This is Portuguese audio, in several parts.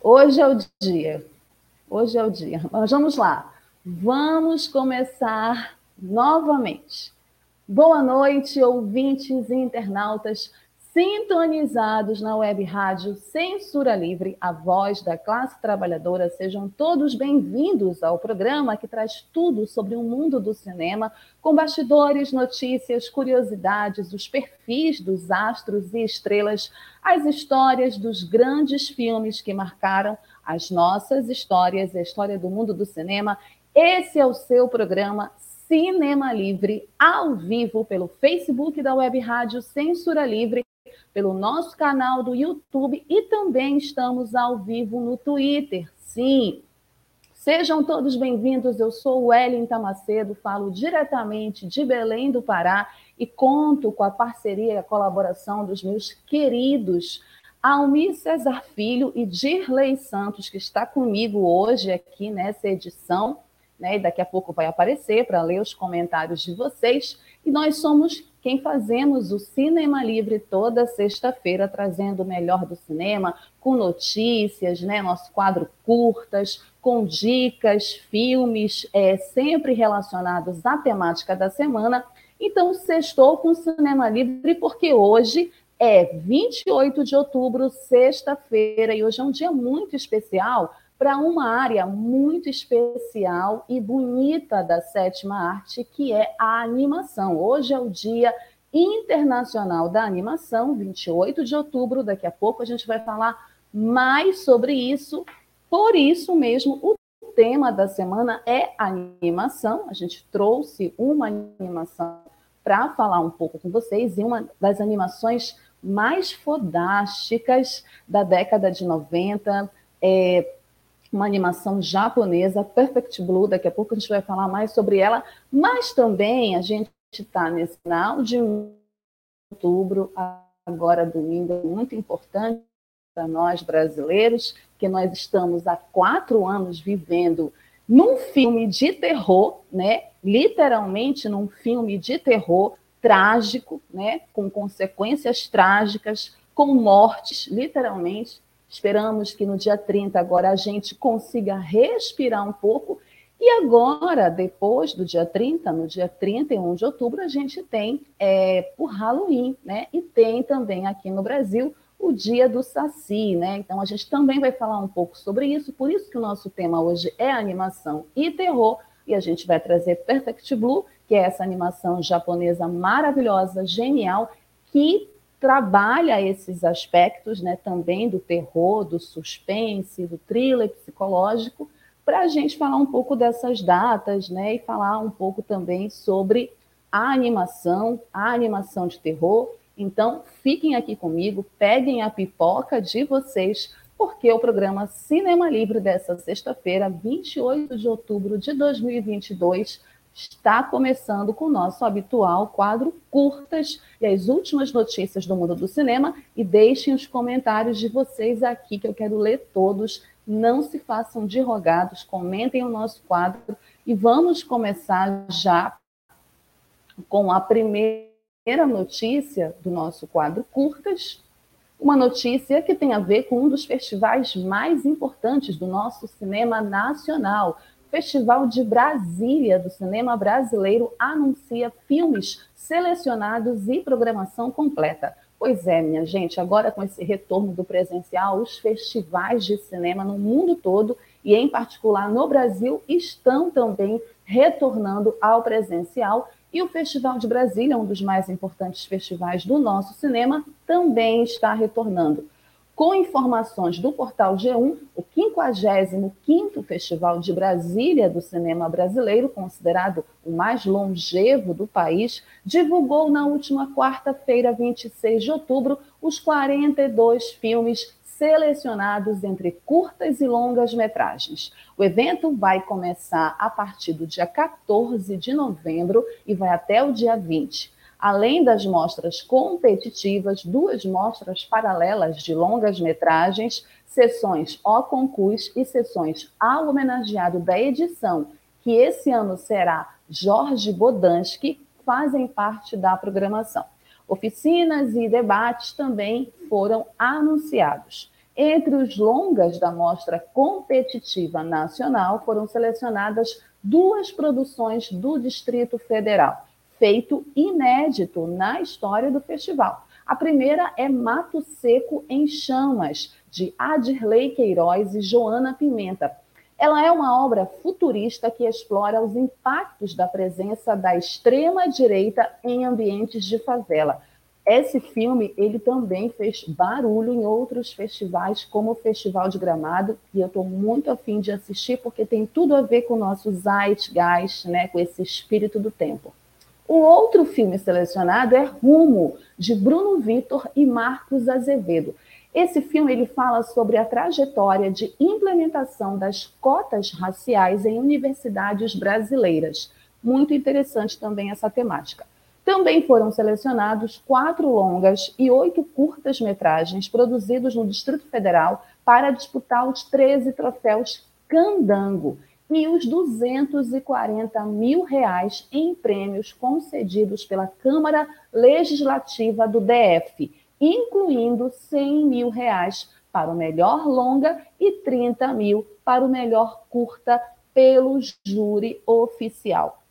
Hoje é o dia. Hoje é o dia. Mas vamos lá. Vamos começar novamente. Boa noite, ouvintes e internautas sintonizados na web rádio Censura Livre, a voz da classe trabalhadora. Sejam todos bem-vindos ao programa que traz tudo sobre o mundo do cinema, com bastidores, notícias, curiosidades, os perfis dos astros e estrelas, as histórias dos grandes filmes que marcaram as nossas histórias, a história do mundo do cinema. Esse é o seu programa Cinema Livre, ao vivo pelo Facebook da Web Rádio Censura Livre pelo nosso canal do YouTube e também estamos ao vivo no Twitter. Sim. Sejam todos bem-vindos. Eu sou Wellington Macedo, falo diretamente de Belém do Pará e conto com a parceria e a colaboração dos meus queridos Almir Cesar Filho e Dirley Santos, que está comigo hoje aqui nessa edição, né? E daqui a pouco vai aparecer para ler os comentários de vocês. E nós somos quem fazemos o Cinema Livre toda sexta-feira, trazendo o melhor do cinema, com notícias, né? Nosso quadro curtas, com dicas, filmes, é, sempre relacionados à temática da semana. Então, sextou com o Cinema Livre, porque hoje é 28 de outubro, sexta-feira, e hoje é um dia muito especial para uma área muito especial e bonita da sétima arte, que é a animação. Hoje é o Dia Internacional da Animação, 28 de outubro. Daqui a pouco a gente vai falar mais sobre isso. Por isso mesmo, o tema da semana é animação. A gente trouxe uma animação para falar um pouco com vocês e uma das animações mais fodásticas da década de 90. É, uma animação japonesa, Perfect Blue, daqui a pouco a gente vai falar mais sobre ela, mas também a gente está nesse final de outubro, agora domingo, muito importante para nós brasileiros, que nós estamos há quatro anos vivendo num filme de terror, né? literalmente num filme de terror trágico, né? com consequências trágicas, com mortes, literalmente, Esperamos que no dia 30 agora a gente consiga respirar um pouco. E agora, depois do dia 30, no dia 31 de outubro, a gente tem é, o Halloween, né? E tem também aqui no Brasil o dia do Saci, né? Então a gente também vai falar um pouco sobre isso, por isso que o nosso tema hoje é animação e terror, e a gente vai trazer Perfect Blue, que é essa animação japonesa maravilhosa, genial, que trabalha esses aspectos né, também do terror, do suspense, do thriller psicológico, para a gente falar um pouco dessas datas né, e falar um pouco também sobre a animação, a animação de terror. Então, fiquem aqui comigo, peguem a pipoca de vocês, porque o programa Cinema Livre dessa sexta-feira, 28 de outubro de 2022, está começando com o nosso habitual quadro Curtas e as últimas notícias do mundo do cinema. E deixem os comentários de vocês aqui, que eu quero ler todos. Não se façam de rogados, comentem o nosso quadro. E vamos começar já com a primeira notícia do nosso quadro Curtas. Uma notícia que tem a ver com um dos festivais mais importantes do nosso cinema nacional, Festival de Brasília do Cinema Brasileiro anuncia filmes selecionados e programação completa. Pois é, minha gente, agora com esse retorno do presencial, os festivais de cinema no mundo todo e em particular no Brasil estão também retornando ao presencial e o Festival de Brasília, um dos mais importantes festivais do nosso cinema, também está retornando com informações do portal G1, o 55º Festival de Brasília do Cinema Brasileiro, considerado o mais longevo do país, divulgou na última quarta-feira, 26 de outubro, os 42 filmes selecionados entre curtas e longas metragens. O evento vai começar a partir do dia 14 de novembro e vai até o dia 20. Além das mostras competitivas, duas mostras paralelas de longas metragens, sessões ao concurso e sessões ao homenageado da edição, que esse ano será Jorge Bodansky, fazem parte da programação. Oficinas e debates também foram anunciados. Entre os longas da Mostra Competitiva Nacional foram selecionadas duas produções do Distrito Federal feito inédito na história do festival. A primeira é Mato Seco em Chamas, de Adirley Queiroz e Joana Pimenta. Ela é uma obra futurista que explora os impactos da presença da extrema-direita em ambientes de favela. Esse filme ele também fez barulho em outros festivais, como o Festival de Gramado, e eu estou muito afim de assistir porque tem tudo a ver com o nosso zeitgeist, né, com esse espírito do tempo. O outro filme selecionado é Rumo, de Bruno Vitor e Marcos Azevedo. Esse filme ele fala sobre a trajetória de implementação das cotas raciais em universidades brasileiras. Muito interessante também essa temática. Também foram selecionados quatro longas e oito curtas-metragens produzidos no Distrito Federal para disputar os 13 troféus Candango, e os 240 mil reais em prêmios concedidos pela Câmara Legislativa do DF, incluindo 100 mil reais para o melhor longa e 30 mil para o melhor curta pelo júri oficial.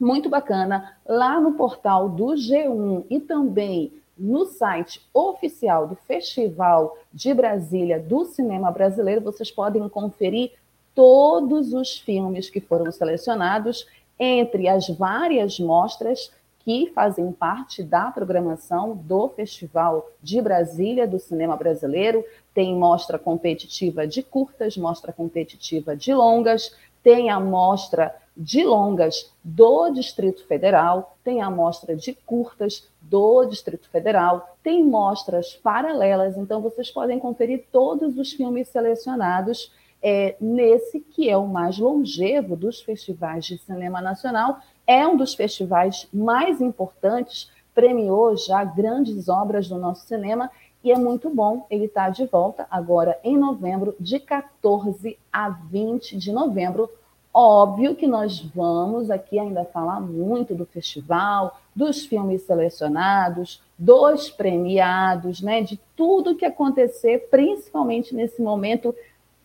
Muito bacana, lá no portal do G1 e também no site oficial do Festival de Brasília do Cinema Brasileiro, vocês podem conferir todos os filmes que foram selecionados entre as várias mostras que fazem parte da programação do Festival de Brasília do Cinema Brasileiro. Tem mostra competitiva de curtas, mostra competitiva de longas, tem a mostra de longas do Distrito Federal, tem a mostra de curtas do Distrito Federal, tem mostras paralelas, então vocês podem conferir todos os filmes selecionados é, nesse que é o mais longevo dos festivais de cinema nacional, é um dos festivais mais importantes, premiou já grandes obras do nosso cinema e é muito bom ele estar tá de volta agora em novembro, de 14 a 20 de novembro. Óbvio que nós vamos aqui ainda falar muito do festival, dos filmes selecionados, dos premiados, né, de tudo que acontecer, principalmente nesse momento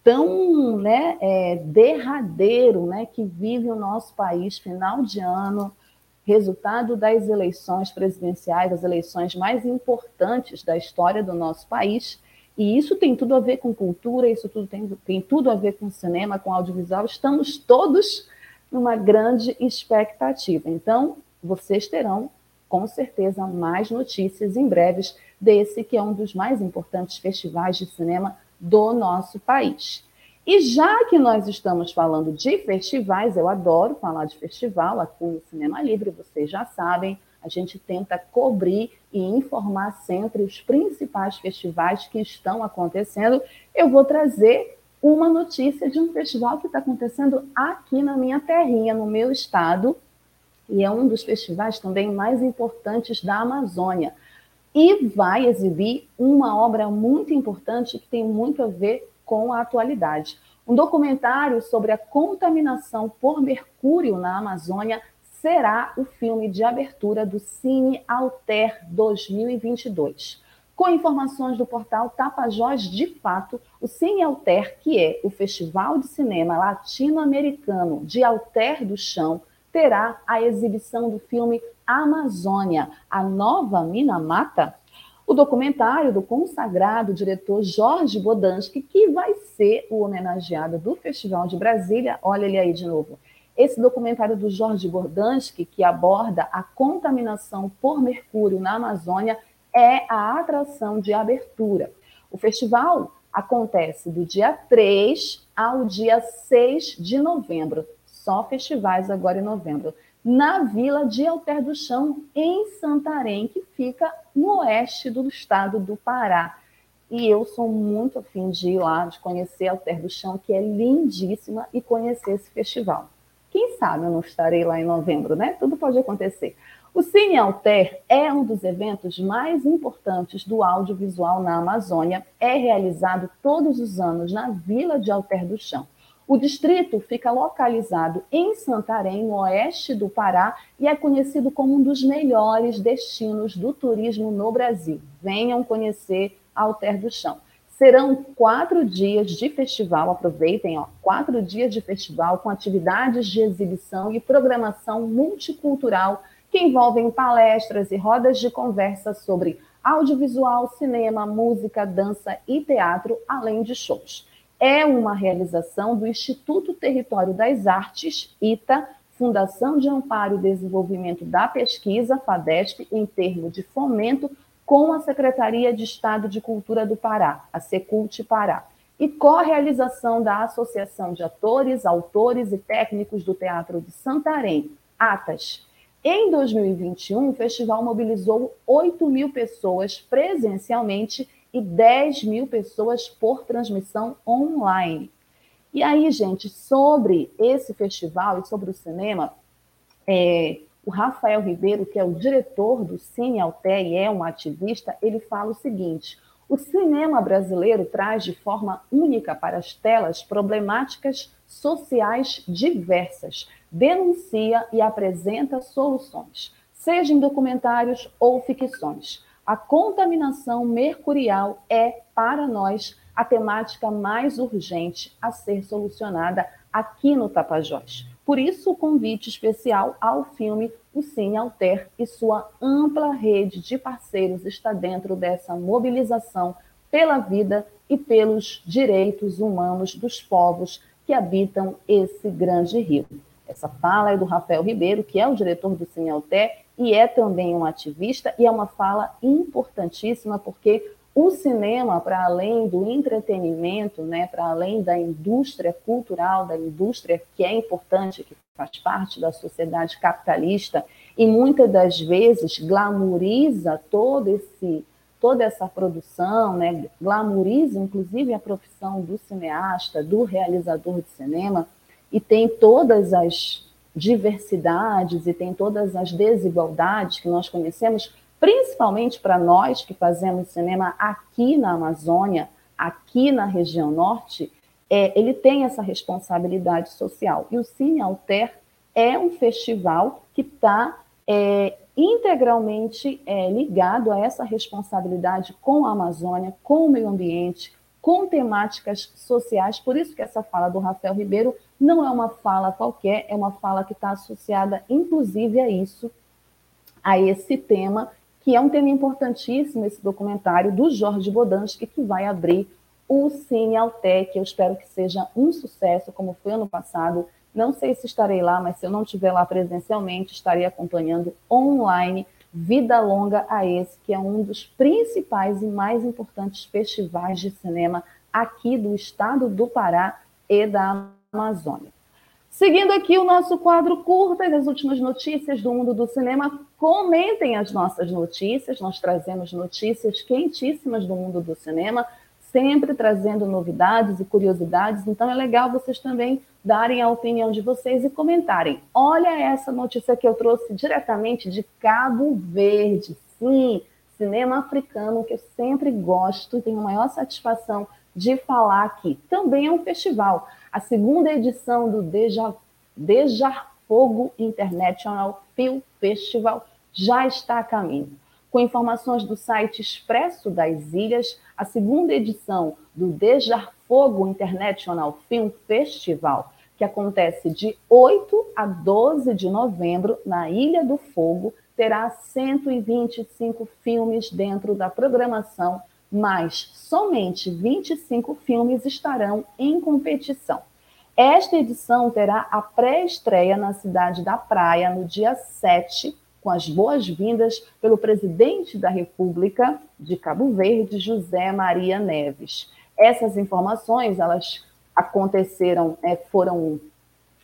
tão né, é, derradeiro né, que vive o nosso país, final de ano, resultado das eleições presidenciais, as eleições mais importantes da história do nosso país. E isso tem tudo a ver com cultura, isso tudo tem, tem tudo a ver com cinema, com audiovisual. Estamos todos numa grande expectativa. Então, vocês terão, com certeza, mais notícias em breves desse que é um dos mais importantes festivais de cinema do nosso país. E já que nós estamos falando de festivais, eu adoro falar de festival aqui no Cinema Livre, vocês já sabem, a gente tenta cobrir e informar sempre os principais festivais que estão acontecendo. Eu vou trazer uma notícia de um festival que está acontecendo aqui na minha terrinha, no meu estado, e é um dos festivais também mais importantes da Amazônia. E vai exibir uma obra muito importante que tem muito a ver com a atualidade. Um documentário sobre a contaminação por mercúrio na Amazônia será o filme de abertura do Cine Alter 2022. Com informações do portal Tapajós de Fato, o Cine Alter, que é o Festival de Cinema Latino-Americano de Alter do Chão, terá a exibição do filme Amazônia, a nova mina mata. O documentário do consagrado diretor Jorge Bodansky, que vai ser o homenageado do Festival de Brasília, olha ele aí de novo. Esse documentário do Jorge Bodansky, que aborda a contaminação por mercúrio na Amazônia, é a atração de abertura. O festival acontece do dia 3 ao dia 6 de novembro, só festivais agora em novembro, na Vila de Alter do Chão, em Santarém, que fica no oeste do estado do Pará. E eu sou muito afim de ir lá, de conhecer Alter do Chão, que é lindíssima, e conhecer esse festival. Quem sabe eu não estarei lá em novembro, né? Tudo pode acontecer. O Cine Alter é um dos eventos mais importantes do audiovisual na Amazônia. É realizado todos os anos na Vila de Alter do Chão. O distrito fica localizado em Santarém, no oeste do Pará, e é conhecido como um dos melhores destinos do turismo no Brasil. Venham conhecer Alter do Chão. Serão quatro dias de festival, aproveitem, ó, quatro dias de festival com atividades de exibição e programação multicultural que envolvem palestras e rodas de conversa sobre audiovisual, cinema, música, dança e teatro, além de shows. É uma realização do Instituto Território das Artes, ITA, Fundação de Amparo e Desenvolvimento da Pesquisa, FADESP, em termos de fomento, com a Secretaria de Estado de Cultura do Pará, a Secult Pará, e co-realização da Associação de Atores, Autores e Técnicos do Teatro de Santarém, ATAS, em 2021, o festival mobilizou 8 mil pessoas presencialmente e 10 mil pessoas por transmissão online. E aí, gente, sobre esse festival e sobre o cinema, é, o Rafael Ribeiro, que é o diretor do Cine Alté e é um ativista, ele fala o seguinte: o cinema brasileiro traz de forma única para as telas problemáticas sociais diversas, denuncia e apresenta soluções, seja em documentários ou ficções. A contaminação mercurial é, para nós, a temática mais urgente a ser solucionada aqui no Tapajós. Por isso, o convite especial ao filme O Cine Alter e sua ampla rede de parceiros está dentro dessa mobilização pela vida e pelos direitos humanos dos povos que habitam esse grande rio. Essa fala é do Rafael Ribeiro, que é o diretor do Cinelté e é também um ativista, e é uma fala importantíssima, porque o cinema, para além do entretenimento, né, para além da indústria cultural, da indústria que é importante, que faz parte da sociedade capitalista, e muitas das vezes glamoriza todo esse, toda essa produção, né, glamoriza inclusive a profissão do cineasta, do realizador de cinema, e tem todas as diversidades e tem todas as desigualdades que nós conhecemos, principalmente para nós que fazemos cinema aqui na Amazônia, aqui na região norte, é, ele tem essa responsabilidade social. E o Cine Alter é um festival que está é, integralmente é, ligado a essa responsabilidade com a Amazônia, com o meio ambiente, com temáticas sociais. Por isso que essa fala do Rafael Ribeiro não é uma fala qualquer, é uma fala que está associada, inclusive, a isso, a esse tema, que é um tema importantíssimo, esse documentário do Jorge Bodansky, que vai abrir o Cine Altec, eu espero que seja um sucesso, como foi ano passado, Não sei se estarei lá, mas se eu não estiver lá presencialmente, estarei acompanhando online. Vida Longa a esse, que é um dos principais e mais importantes festivais de cinema aqui do estado do Pará e da Amazônia. Seguindo aqui o nosso quadro curtas, as últimas notícias do mundo do cinema. Comentem as nossas notícias, nós trazemos notícias quentíssimas do mundo do cinema, sempre trazendo novidades e curiosidades. Então é legal vocês também darem a opinião de vocês e comentarem. Olha essa notícia que eu trouxe diretamente de Cabo Verde. Sim, cinema africano que eu sempre gosto e tenho a maior satisfação de falar aqui. Também é um festival. A segunda edição do Deja, Deja Fogo International Film Festival já está a caminho. Com informações do site Expresso das Ilhas, a segunda edição do Deja Fogo International Film Festival, que acontece de 8 a 12 de novembro na Ilha do Fogo, terá 125 filmes dentro da programação mas somente 25 filmes estarão em competição. Esta edição terá a pré-estreia na cidade da Praia no dia 7, com as boas-vindas pelo presidente da República de Cabo Verde, José Maria Neves. Essas informações, elas aconteceram, é, foram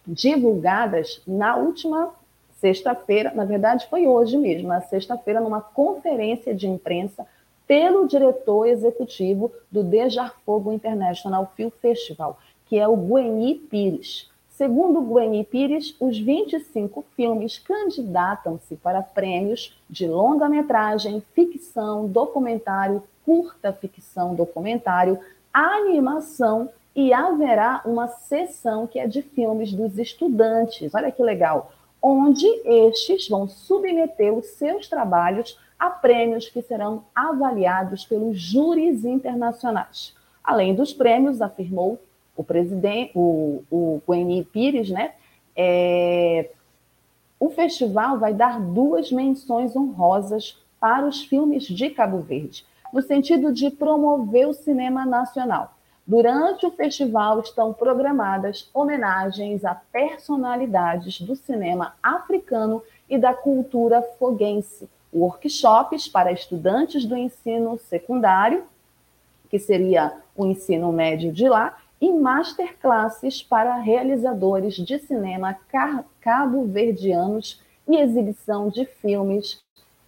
divulgadas na última sexta-feira, na verdade foi hoje mesmo, na sexta-feira, numa conferência de imprensa pelo diretor executivo do Dejar Fogo International Film Festival, que é o Gueni Pires. Segundo Gueni Pires, os 25 filmes candidatam-se para prêmios de longa-metragem, ficção, documentário, curta ficção, documentário, animação e haverá uma sessão que é de filmes dos estudantes. Olha que legal! Onde estes vão submeter os seus trabalhos a prêmios que serão avaliados pelos júris internacionais. Além dos prêmios, afirmou o presidente, o, o Gueni Pires, né? É, o festival vai dar duas menções honrosas para os filmes de Cabo Verde, no sentido de promover o cinema nacional. Durante o festival estão programadas homenagens a personalidades do cinema africano e da cultura foguense, workshops para estudantes do ensino secundário, que seria o ensino médio de lá, e masterclasses para realizadores de cinema cabo-verdianos e exibição de filmes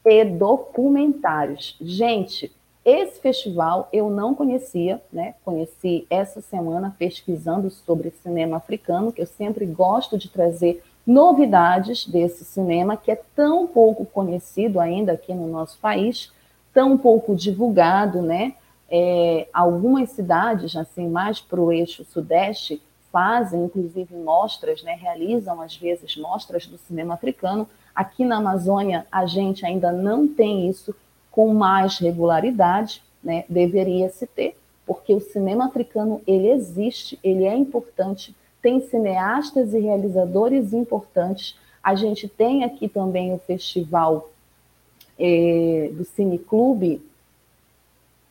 e documentários. Gente, esse festival eu não conhecia, né? Conheci essa semana pesquisando sobre cinema africano, que eu sempre gosto de trazer novidades desse cinema que é tão pouco conhecido ainda aqui no nosso país, tão pouco divulgado, né? É, algumas cidades, assim, mais para o eixo sudeste, fazem, inclusive, mostras, né? Realizam, às vezes, mostras do cinema africano. Aqui na Amazônia, a gente ainda não tem isso com mais regularidade, né? Deveria se ter, porque o cinema africano, ele existe, ele é importante, tem cineastas e realizadores importantes. A gente tem aqui também o festival é, do Cineclube,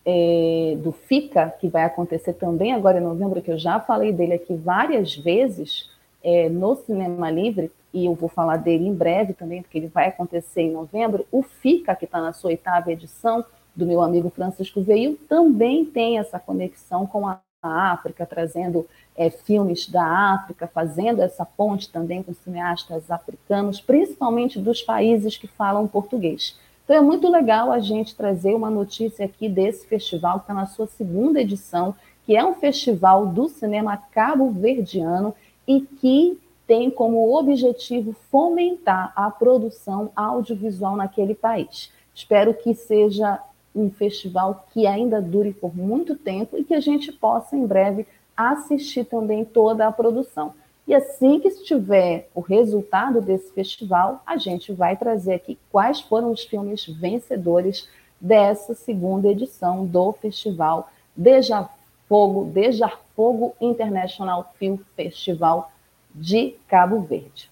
é, do FICA, que vai acontecer também agora em novembro, que eu já falei dele aqui várias vezes é, no Cinema Livre, e eu vou falar dele em breve também, porque ele vai acontecer em novembro. O FICA, que está na sua oitava edição, do meu amigo Francisco Veio, também tem essa conexão com a África, trazendo é, filmes da África, fazendo essa ponte também com cineastas africanos, principalmente dos países que falam português. Então é muito legal a gente trazer uma notícia aqui desse festival, que está na sua segunda edição, que é um festival do cinema cabo-verdiano e que tem como objetivo fomentar a produção audiovisual naquele país. Espero que seja um festival que ainda dure por muito tempo e que a gente possa em breve assistir também toda a produção. E assim que estiver o resultado desse festival, a gente vai trazer aqui quais foram os filmes vencedores dessa segunda edição do festival Deja Fogo, Deja Fogo International Film Festival de Cabo Verde.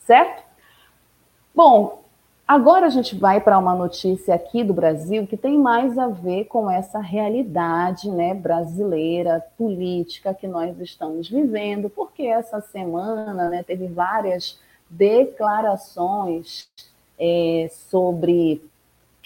Certo? Bom, Agora a gente vai para uma notícia aqui do Brasil que tem mais a ver com essa realidade né, brasileira, política que nós estamos vivendo, porque essa semana né, teve várias declarações é, sobre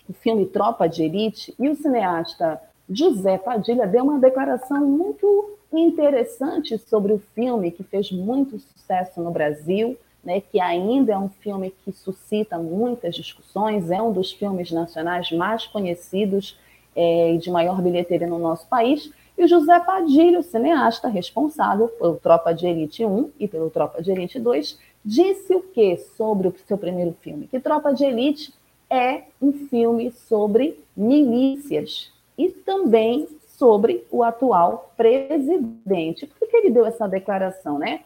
o filme Tropa de Elite e o cineasta José Padilha deu uma declaração muito interessante sobre o filme que fez muito sucesso no Brasil né, que ainda é um filme que suscita muitas discussões, é um dos filmes nacionais mais conhecidos é, e é, de maior bilheteria no nosso país. E José Padilha, o cineasta responsável pelo Tropa de Elite 1 e pelo Tropa de Elite 2, disse o que sobre o seu primeiro filme? Que Tropa de Elite é um filme sobre milícias e também sobre o atual presidente. Por que ele deu essa declaração, né?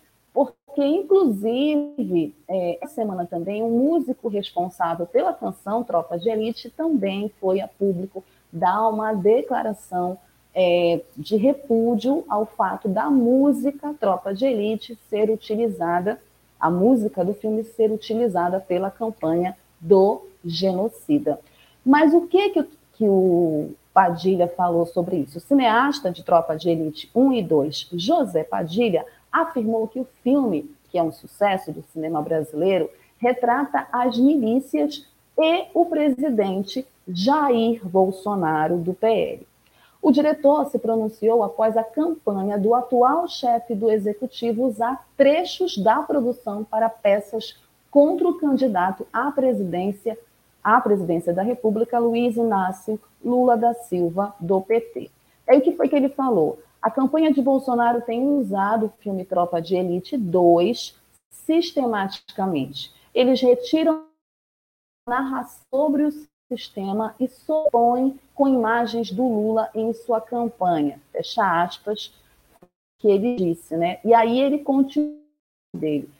Porque, inclusive, é, essa semana também, um músico responsável pela canção Tropa de Elite também foi a público dar uma declaração é, de repúdio ao fato da música Tropa de Elite ser utilizada, a música do filme ser utilizada pela campanha do genocida. Mas o que, que, que o Padilha falou sobre isso? O cineasta de Tropa de Elite 1 e 2, José Padilha, afirmou que o filme, que é um sucesso do cinema brasileiro, retrata as milícias e o presidente Jair Bolsonaro do PL. O diretor se pronunciou após a campanha do atual chefe do executivo usar trechos da produção para peças contra o candidato à presidência, à presidência da República, Luiz Inácio Lula da Silva, do PT. Aí o que foi que ele falou? A campanha de Bolsonaro tem usado o filme Tropa de Elite 2 sistematicamente. Eles retiram narração sobre o sistema e supõem com imagens do Lula em sua campanha. Fecha aspas, que ele disse, né? E aí ele continua dele,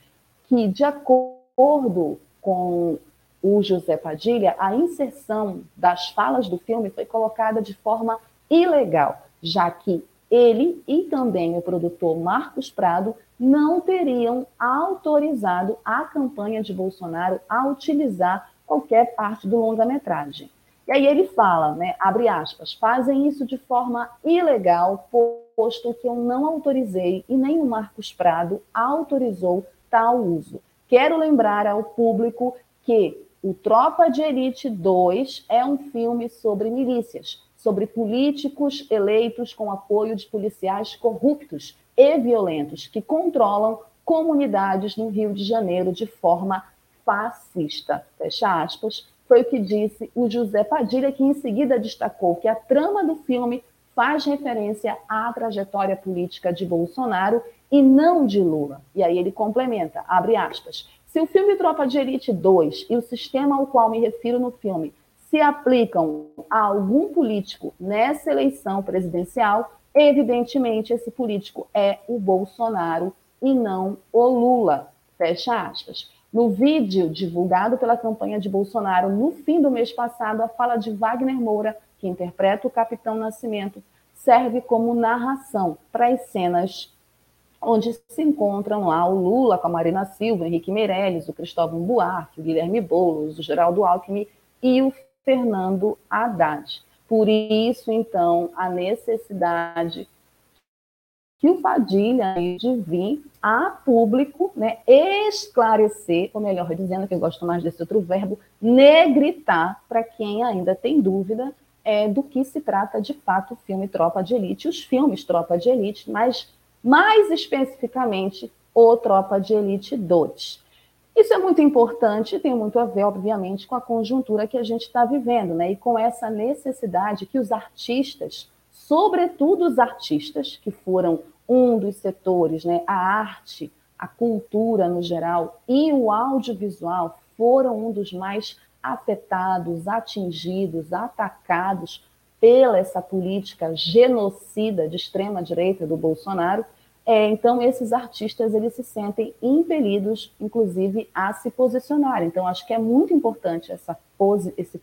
que de acordo com o José Padilha, a inserção das falas do filme foi colocada de forma ilegal, já que ele e também o produtor Marcos Prado não teriam autorizado a campanha de Bolsonaro a utilizar qualquer parte do longa-metragem. E aí ele fala, né, abre aspas, fazem isso de forma ilegal, posto que eu não autorizei e nem o Marcos Prado autorizou tal uso. Quero lembrar ao público que o Tropa de Elite 2 é um filme sobre milícias sobre políticos eleitos com apoio de policiais corruptos e violentos que controlam comunidades no Rio de Janeiro de forma fascista. Fecha aspas. Foi o que disse o José Padilha, que em seguida destacou que a trama do filme faz referência à trajetória política de Bolsonaro e não de Lula. E aí ele complementa, abre aspas, se o filme Tropa de Elite 2 e o sistema ao qual me refiro no filme se aplicam a algum político nessa eleição presidencial, evidentemente esse político é o Bolsonaro e não o Lula. Fecha aspas. No vídeo divulgado pela campanha de Bolsonaro no fim do mês passado, a fala de Wagner Moura, que interpreta o Capitão Nascimento, serve como narração para as cenas onde se encontram lá o Lula com a Marina Silva, Henrique Meirelles, o Cristóvão Buarque, o Guilherme Boulos, o Geraldo Alckmin e o Fernando Haddad. Por isso, então, a necessidade que o Padilha de vir a público né, esclarecer, ou melhor dizendo, que eu gosto mais desse outro verbo, negritar para quem ainda tem dúvida é, do que se trata de fato o filme Tropa de Elite, os filmes Tropa de Elite, mas mais especificamente o Tropa de Elite 2. Isso é muito importante e tem muito a ver, obviamente, com a conjuntura que a gente está vivendo, né? E com essa necessidade que os artistas, sobretudo os artistas, que foram um dos setores, né? A arte, a cultura no geral e o audiovisual foram um dos mais afetados, atingidos, atacados pela essa política genocida de extrema direita do Bolsonaro é, então, esses artistas eles se sentem impelidos, inclusive, a se posicionar. Então, acho que é muito importante essa esse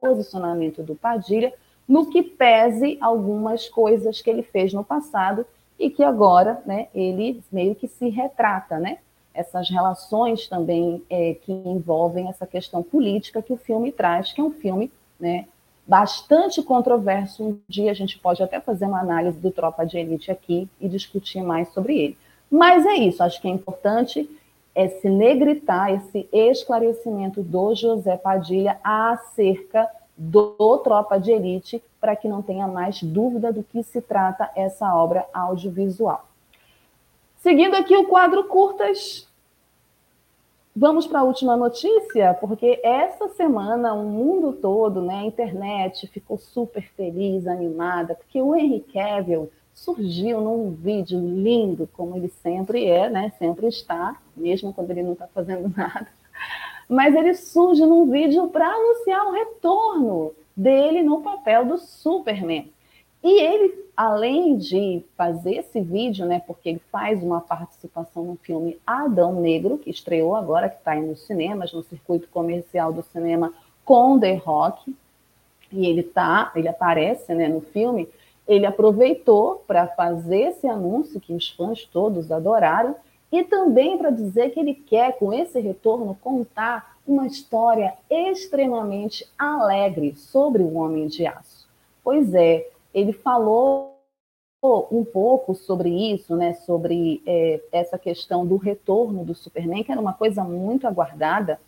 posicionamento do Padilha, no que pese algumas coisas que ele fez no passado e que agora né, ele meio que se retrata. Né? essas relações também é, que envolvem essa questão política que o filme traz, que é um filme né, bastante controverso. Um dia a gente pode até fazer uma análise do Tropa de Elite aqui e discutir mais sobre ele. Mas é isso, acho que é importante esse negritar, esse esclarecimento do José Padilha acerca do Tropa de Elite, para que não tenha mais dúvida do que se trata essa obra audiovisual. Seguindo aqui o quadro curtas, vamos para a última notícia, porque essa semana o mundo todo, né, a internet ficou super feliz, animada, porque o Henry Cavill surgiu num vídeo lindo, como ele sempre é, né, sempre está, mesmo quando ele não está fazendo nada mas ele surge num vídeo para anunciar o retorno dele no papel do Superman. E ele, além de fazer esse vídeo, né, porque ele faz uma participação no filme Adão Negro, que estreou agora, que está nos cinemas, no circuito comercial do cinema com The Rock, e ele tá, ele aparece né, no filme, ele aproveitou para fazer esse anúncio que os fãs todos adoraram, e também para dizer que ele quer, com esse retorno, contar uma história extremamente alegre sobre o Homem de Aço. Pois é, ele falou um pouco sobre isso, né, sobre é, essa questão do retorno do Superman, que era uma coisa muito aguardada,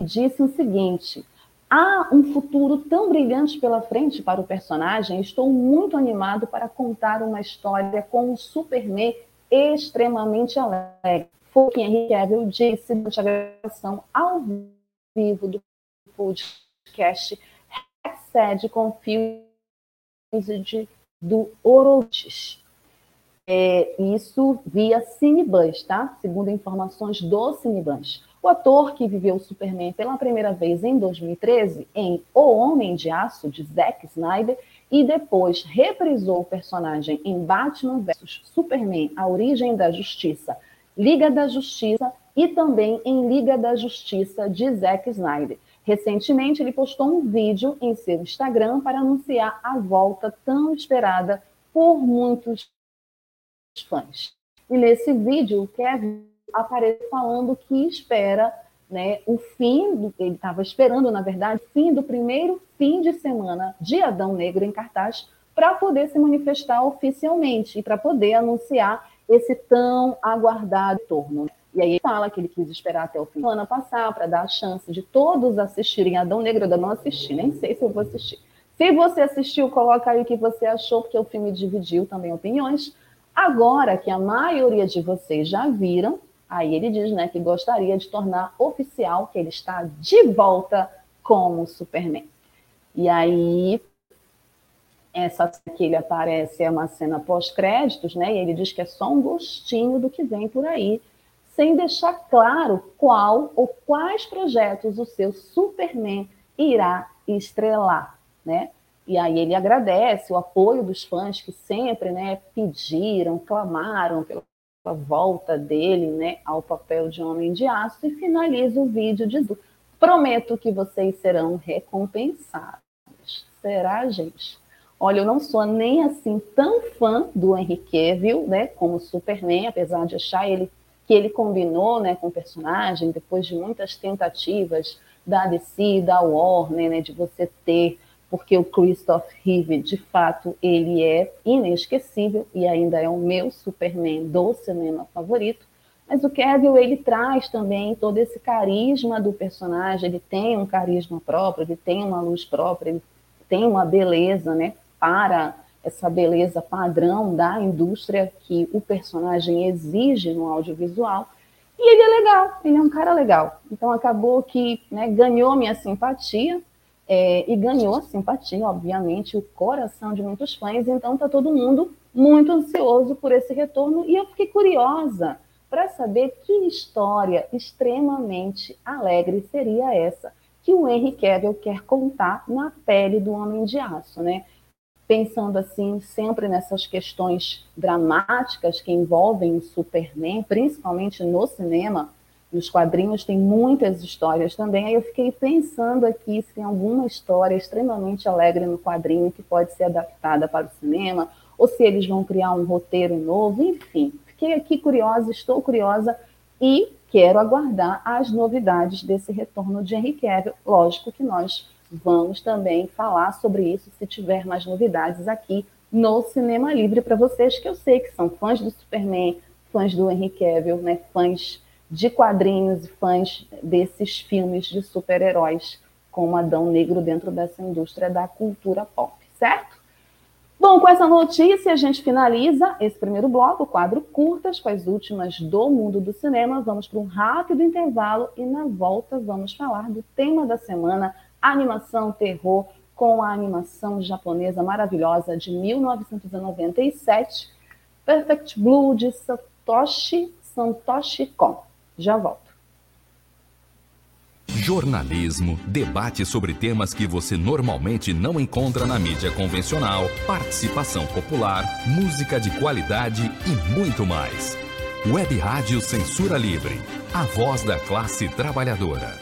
disse o seguinte: há um futuro tão brilhante pela frente para o personagem, estou muito animado para contar uma história com o Superman extremamente alegre. Foi o que Henrique Cavill disse durante a gravação ao vivo do podcast Sede Confused do Orotis. É, isso via Cinebus, tá? Segundo informações do Cinebus. O ator que viveu Superman pela primeira vez em 2013 em O Homem de Aço, de Zack Snyder, e depois reprisou o personagem em Batman vs Superman, A Origem da Justiça, Liga da Justiça e também em Liga da Justiça de Zack Snyder. Recentemente, ele postou um vídeo em seu Instagram para anunciar a volta tão esperada por muitos fãs. E nesse vídeo, o Kevin aparece falando que espera né, o fim, do, ele estava esperando, na verdade, o fim do primeiro fim de semana de Adão Negro em cartaz para poder se manifestar oficialmente e para poder anunciar esse tão aguardado retorno. E aí ele fala que ele quis esperar até o fim do ano passar para dar a chance de todos assistirem Adão Negro. Eu não assisti, nem sei se eu vou assistir. Se você assistiu, coloca aí o que você achou, porque o filme dividiu também opiniões. Agora que a maioria de vocês já viram, Aí ele diz né, que gostaria de tornar oficial que ele está de volta como Superman. E aí, essa que ele aparece é uma cena pós-créditos, né? E ele diz que é só um gostinho do que vem por aí, sem deixar claro qual ou quais projetos o seu Superman irá estrelar, né? E aí ele agradece o apoio dos fãs que sempre, né, pediram, clamaram pelo a volta dele né, ao papel de homem de aço e finaliza o vídeo dizendo: Prometo que vocês serão recompensados. Será, gente? Olha, eu não sou nem assim tão fã do Henry Cavill, né, como Superman, apesar de achar ele que ele combinou, né, com o personagem depois de muitas tentativas da DC, da Warner, né, de você ter porque o Christoph Reeve, de fato, ele é inesquecível e ainda é o meu Superman do cinema favorito. Mas o Cavill, ele traz também todo esse carisma do personagem, ele tem um carisma próprio, ele tem uma luz própria, ele tem uma beleza, né, para essa beleza padrão da indústria que o personagem exige no audiovisual. E ele é legal, ele é um cara legal. Então acabou que né, ganhou minha simpatia, é, e ganhou a simpatia, obviamente, o coração de muitos fãs. Então está todo mundo muito ansioso por esse retorno e eu fiquei curiosa para saber que história extremamente alegre seria essa que o Henry Cavill quer contar na pele do Homem de Aço, né? Pensando assim sempre nessas questões dramáticas que envolvem o Superman, principalmente no cinema, nos quadrinhos tem muitas histórias também. Aí eu fiquei pensando aqui se tem alguma história extremamente alegre no quadrinho que pode ser adaptada para o cinema, ou se eles vão criar um roteiro novo, enfim. Fiquei aqui curiosa, estou curiosa e quero aguardar as novidades desse retorno de Henry Cavill. Lógico que nós vamos também falar sobre isso se tiver mais novidades aqui no Cinema Livre para vocês, que eu sei que são fãs do Superman, fãs do Henry Cavill, né, fãs de quadrinhos e fãs desses filmes de super-heróis com Adão Negro dentro dessa indústria da cultura pop, certo? Bom, com essa notícia a gente finaliza esse primeiro bloco, o quadro curtas, com as últimas do mundo do cinema. Vamos para um rápido intervalo e na volta vamos falar do tema da semana, animação terror, com a animação japonesa maravilhosa de 1997, Perfect Blue de Satoshi Santoshi Kon. Já volto. Jornalismo, debate sobre temas que você normalmente não encontra na mídia convencional, participação popular, música de qualidade e muito mais. Web Rádio Censura Livre, a voz da classe trabalhadora.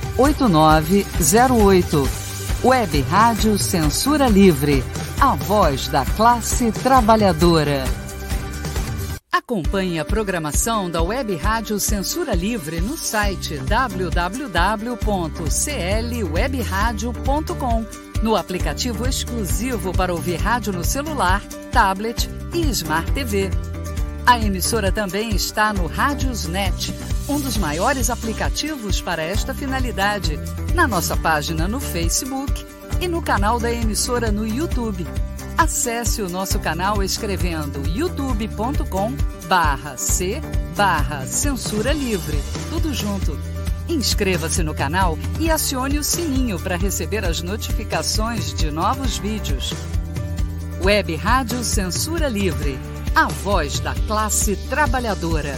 8908. Web Rádio Censura Livre, a voz da classe trabalhadora. Acompanhe a programação da Web Rádio Censura Livre no site www.clwebradio.com, no aplicativo exclusivo para ouvir rádio no celular, tablet e Smart TV. A emissora também está no Rádiosnet, um dos maiores aplicativos para esta finalidade, na nossa página no Facebook e no canal da emissora no YouTube. Acesse o nosso canal escrevendo youtube.com barra C barra Censura Livre. Tudo junto. Inscreva-se no canal e acione o sininho para receber as notificações de novos vídeos. Web Rádio Censura Livre. A voz da classe trabalhadora.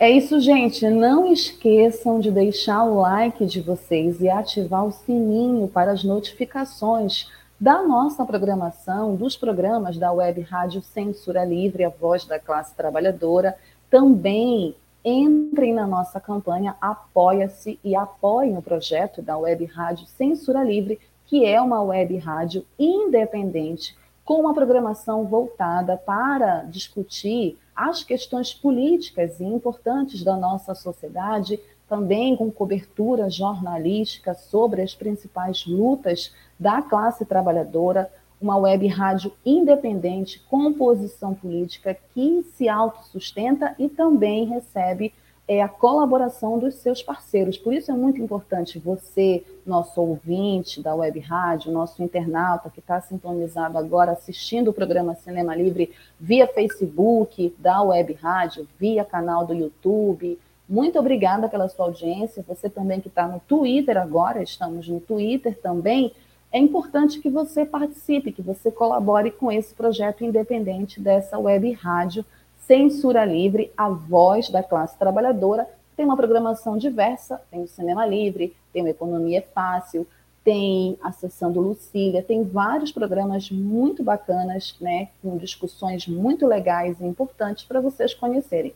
É isso, gente. Não esqueçam de deixar o like de vocês e ativar o sininho para as notificações da nossa programação, dos programas da Web Rádio Censura Livre, a voz da classe trabalhadora. Também entrem na nossa campanha Apoia-se e apoiem o projeto da Web Rádio Censura Livre, que é uma web rádio independente com uma programação voltada para discutir as questões políticas e importantes da nossa sociedade, também com cobertura jornalística sobre as principais lutas da classe trabalhadora, uma web rádio independente com posição política que se autossustenta e também recebe é a colaboração dos seus parceiros. Por isso é muito importante você, nosso ouvinte da Web Rádio, nosso internauta que está sintonizado agora assistindo o programa Cinema Livre via Facebook da Web Rádio, via canal do YouTube. Muito obrigada pela sua audiência. Você também que está no Twitter agora, estamos no Twitter também. É importante que você participe, que você colabore com esse projeto independente dessa web rádio Censura Livre, a voz da classe trabalhadora. Tem uma programação diversa, tem o Cinema Livre, tem o Economia Fácil, tem Acessando Lucília, tem vários programas muito bacanas, né, com discussões muito legais e importantes para vocês conhecerem.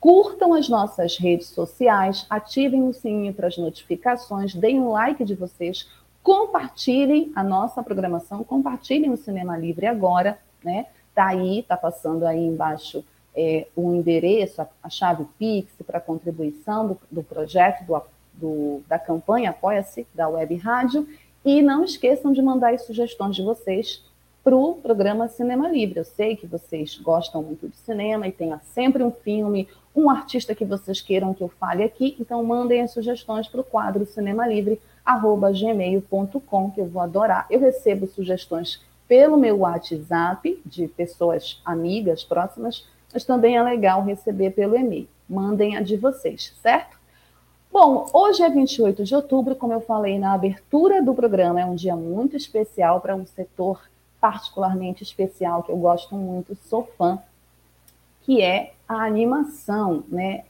Curtam as nossas redes sociais, ativem o sininho para as notificações, deem um like de vocês, compartilhem a nossa programação, compartilhem o Cinema Livre agora, né? Tá aí, tá passando aí embaixo é, o endereço, a, a chave Pix para contribuição do, do projeto, do, do, da campanha Apoia-se, da Web Rádio. E não esqueçam de mandar as sugestões de vocês para o programa Cinema Livre. Eu sei que vocês gostam muito de cinema e tem sempre um filme, um artista que vocês queiram que eu fale aqui, então mandem as sugestões para o quadro Cinema Livre, arroba gmail.com, que eu vou adorar. Eu recebo sugestões pelo meu WhatsApp, de pessoas amigas próximas, mas também é legal receber pelo e-mail. Mandem a de vocês, certo? Bom, hoje é 28 de outubro, como eu falei na abertura do programa, é um dia muito especial para um setor particularmente especial que eu gosto muito, sou fã, que é a animação, né?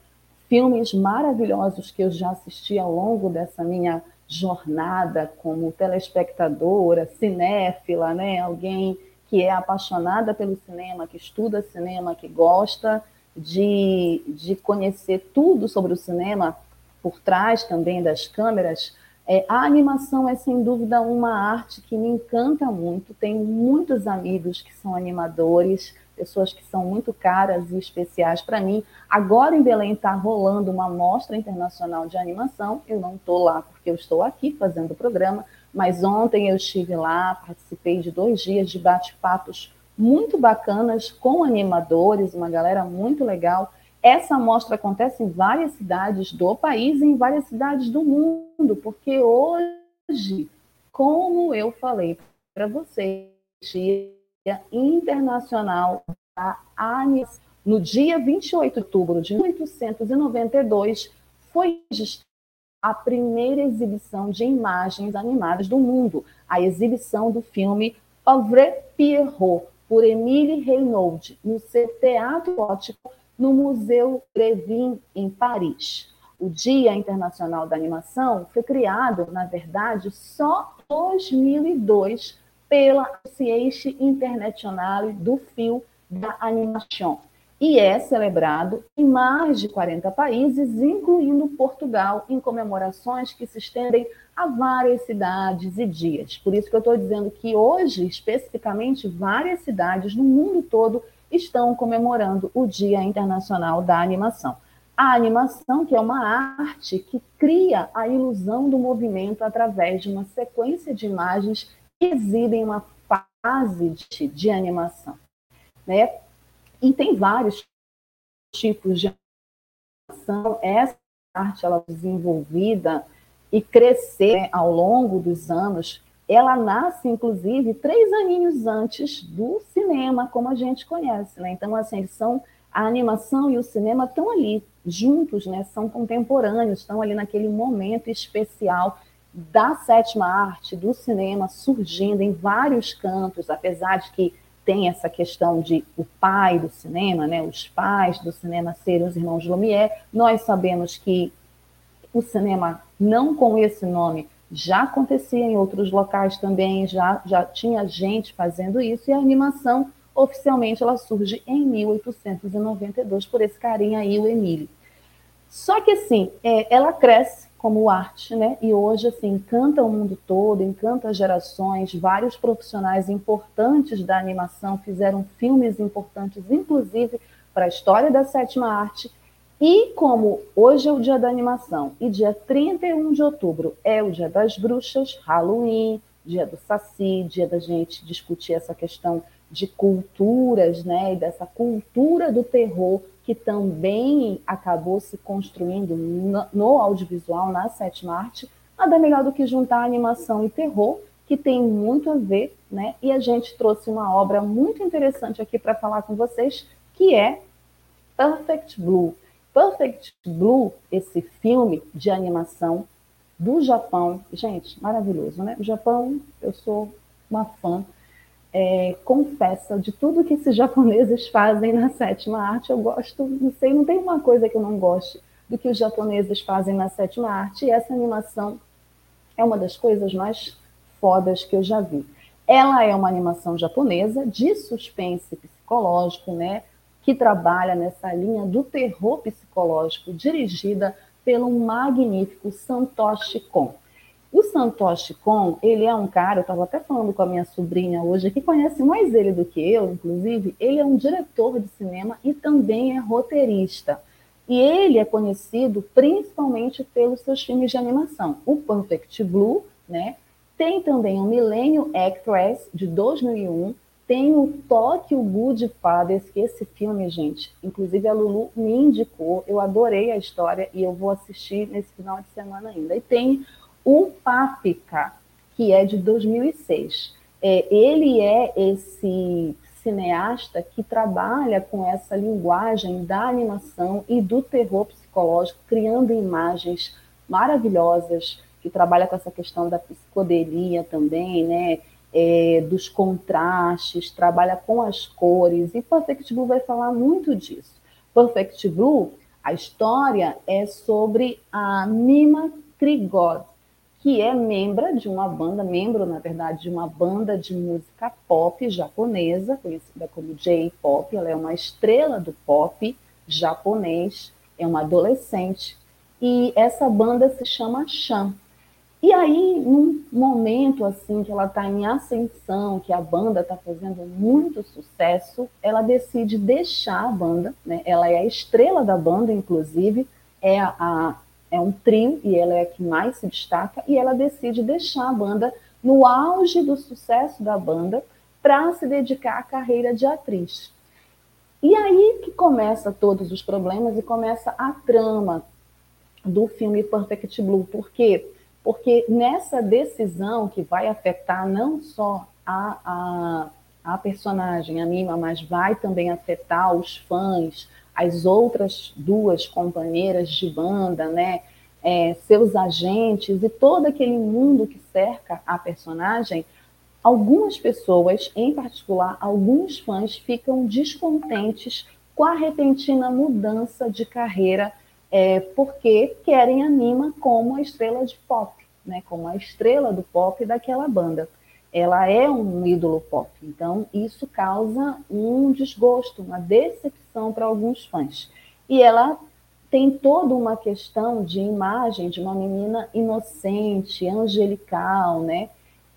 Filmes maravilhosos que eu já assisti ao longo dessa minha jornada como telespectadora, cinéfila, né? Alguém que é apaixonada pelo cinema, que estuda cinema, que gosta de, de conhecer tudo sobre o cinema por trás também das câmeras, é, a animação é sem dúvida uma arte que me encanta muito. Tenho muitos amigos que são animadores, pessoas que são muito caras e especiais para mim. Agora em Belém está rolando uma mostra internacional de animação. Eu não estou lá porque eu estou aqui fazendo o programa, mas ontem eu estive lá, participei de dois dias de bate-papos muito bacanas com animadores, uma galera muito legal. Essa mostra acontece em várias cidades do país e em várias cidades do mundo, porque hoje, como eu falei para vocês, Dia Internacional da Animação, no dia 28 de outubro de 1892, foi a primeira exibição de imagens animadas do mundo, a exibição do filme Pauvre Pierrot, por Émile Reynaud, no seu teatro gótico no Museu Grevin, em Paris. O Dia Internacional da Animação foi criado, na verdade, só em 2002 pela Association Internationale do Film da Animation e é celebrado em mais de 40 países, incluindo Portugal, em comemorações que se estendem a várias cidades e dias. Por isso que eu estou dizendo que hoje, especificamente, várias cidades no mundo todo estão comemorando o Dia Internacional da Animação. A animação, que é uma arte que cria a ilusão do movimento através de uma sequência de imagens que exibem uma fase de, de animação. Né? E tem vários tipos de animação. Essa arte ela é desenvolvida e crescer ao longo dos anos ela nasce, inclusive, três aninhos antes do cinema, como a gente conhece, né? Então, assim, são a animação e o cinema estão ali juntos, né? São contemporâneos, estão ali naquele momento especial da sétima arte, do cinema surgindo em vários cantos, apesar de que tem essa questão de o pai do cinema, né? Os pais do cinema serem os irmãos Lumière. Nós sabemos que o cinema não com esse nome já acontecia em outros locais também, já, já tinha gente fazendo isso, e a animação, oficialmente, ela surge em 1892, por esse carinha aí, o Emílio. Só que, assim, é, ela cresce como arte, né? E hoje, assim, encanta o mundo todo, encanta gerações, vários profissionais importantes da animação fizeram filmes importantes, inclusive para a história da sétima arte, e como hoje é o dia da animação e dia 31 de outubro é o dia das bruxas, Halloween, dia do Saci, dia da gente discutir essa questão de culturas, né, e dessa cultura do terror que também acabou se construindo no, audiovisual, na sétima arte, nada melhor do que juntar animação e terror, que tem muito a ver, né? E a gente trouxe uma obra muito interessante aqui para falar com vocês, que é Perfect Blue. Perfect Blue, esse filme de animação do Japão, gente, maravilhoso, né? O Japão, eu sou uma fã, é, confessa de tudo que esses japoneses fazem na sétima arte. Eu gosto, não sei, não tem uma coisa que eu não goste do que os japoneses fazem na sétima arte. E essa animação é uma das coisas mais fodas que eu já vi. Ela é uma animação japonesa de suspense psicológico, né? que trabalha nessa linha do terror psicológico, dirigida pelo magnífico Santoshi Kon. O Santoshi Kon, ele é um cara, eu estava até falando com a minha sobrinha hoje, que conhece mais ele do que eu, inclusive, ele é um diretor de cinema e também é roteirista. E ele é conhecido principalmente pelos seus filmes de animação. O Perfect Blue, né? Tem também o Millennium Actress, de 2001, tem o Tokyo Good Fathers, que esse filme, gente, inclusive a Lulu me indicou, eu adorei a história e eu vou assistir nesse final de semana ainda. E tem o Paprika, que é de 2006. É, ele é esse cineasta que trabalha com essa linguagem da animação e do terror psicológico, criando imagens maravilhosas, que trabalha com essa questão da psicodelia também, né? É, dos contrastes, trabalha com as cores, e Perfect Blue vai falar muito disso. Perfect Blue, a história é sobre a Mima Krigod, que é membro de uma banda, membro, na verdade, de uma banda de música pop japonesa, conhecida como J-pop. Ela é uma estrela do pop japonês, é uma adolescente, e essa banda se chama Shan. E aí, num momento assim que ela está em ascensão, que a banda está fazendo muito sucesso, ela decide deixar a banda, né? Ela é a estrela da banda, inclusive, é a, é um trio e ela é a que mais se destaca e ela decide deixar a banda no auge do sucesso da banda para se dedicar à carreira de atriz. E aí que começa todos os problemas e começa a trama do filme Perfect Blue. Por quê? Porque nessa decisão que vai afetar não só a, a, a personagem, a Mima, mas vai também afetar os fãs, as outras duas companheiras de banda, né? É, seus agentes e todo aquele mundo que cerca a personagem, algumas pessoas, em particular alguns fãs, ficam descontentes com a repentina mudança de carreira, é, porque querem a Nima como a estrela de pop, né, como a estrela do pop daquela banda ela é um ídolo pop. Então, isso causa um desgosto, uma decepção para alguns fãs. E ela tem toda uma questão de imagem de uma menina inocente, angelical, né?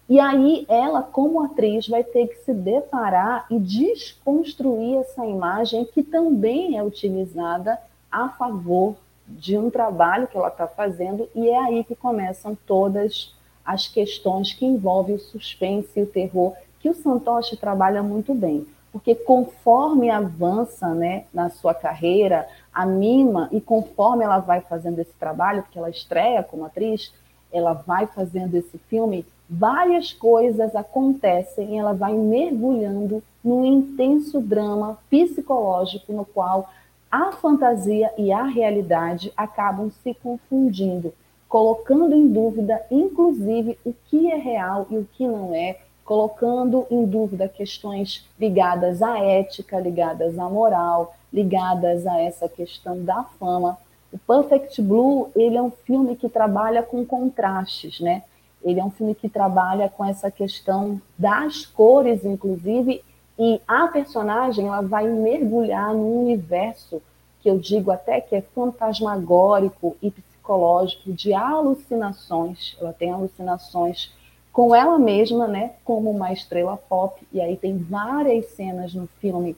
E aí ela, como atriz, vai ter que se deparar e desconstruir essa imagem que também é utilizada a favor de um trabalho que ela está fazendo, e é aí que começam todas as questões que envolvem o suspense e o terror, que o Santoshi trabalha muito bem. Porque conforme avança né, na sua carreira, a Mima, e conforme ela vai fazendo esse trabalho, porque ela estreia como atriz, ela vai fazendo esse filme, várias coisas acontecem e ela vai mergulhando num intenso drama psicológico no qual a fantasia e a realidade acabam se confundindo colocando em dúvida, inclusive, o que é real e o que não é, colocando em dúvida questões ligadas à ética, ligadas à moral, ligadas a essa questão da fama. O Perfect Blue, ele é um filme que trabalha com contrastes, né? Ele é um filme que trabalha com essa questão das cores, inclusive, e a personagem ela vai mergulhar num universo que eu digo até que é fantasmagórico e psicológico de alucinações. Ela tem alucinações com ela mesma, né, como uma estrela pop. E aí tem várias cenas no filme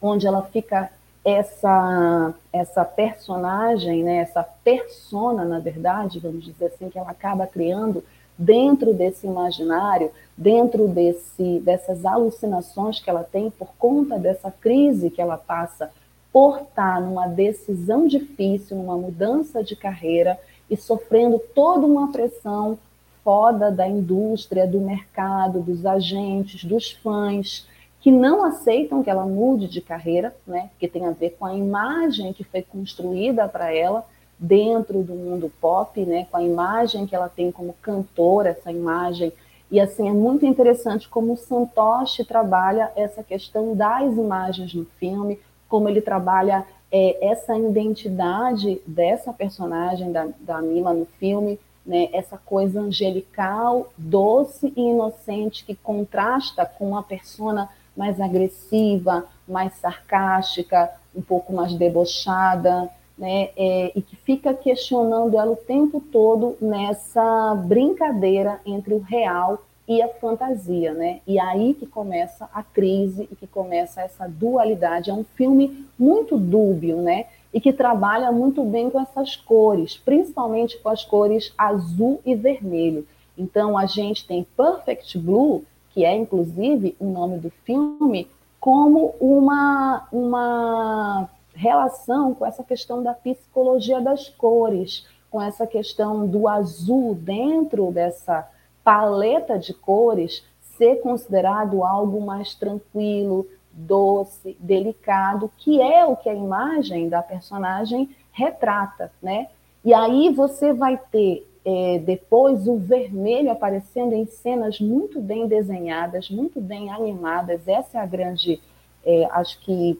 onde ela fica essa essa personagem, né, essa persona, na verdade, vamos dizer assim, que ela acaba criando dentro desse imaginário, dentro desse dessas alucinações que ela tem por conta dessa crise que ela passa por estar numa decisão difícil, numa mudança de carreira e sofrendo toda uma pressão foda da indústria, do mercado, dos agentes, dos fãs, que não aceitam que ela mude de carreira, né? Que tem a ver com a imagem que foi construída para ela dentro do mundo pop, né? Com a imagem que ela tem como cantora, essa imagem. E assim é muito interessante como o Santoshi trabalha essa questão das imagens no filme, como ele trabalha é, essa identidade dessa personagem da, da Mila no filme, né, essa coisa angelical, doce e inocente que contrasta com a persona mais agressiva, mais sarcástica, um pouco mais debochada, né, é, e que fica questionando ela o tempo todo nessa brincadeira entre o real e a fantasia, né? E aí que começa a crise e que começa essa dualidade. É um filme muito dúbio, né? E que trabalha muito bem com essas cores, principalmente com as cores azul e vermelho. Então a gente tem Perfect Blue, que é inclusive o nome do filme, como uma, uma relação com essa questão da psicologia das cores, com essa questão do azul dentro dessa paleta de cores ser considerado algo mais tranquilo, doce, delicado, que é o que a imagem da personagem retrata, né? E aí você vai ter é, depois o vermelho aparecendo em cenas muito bem desenhadas, muito bem animadas. Essa é a grande, é, acho que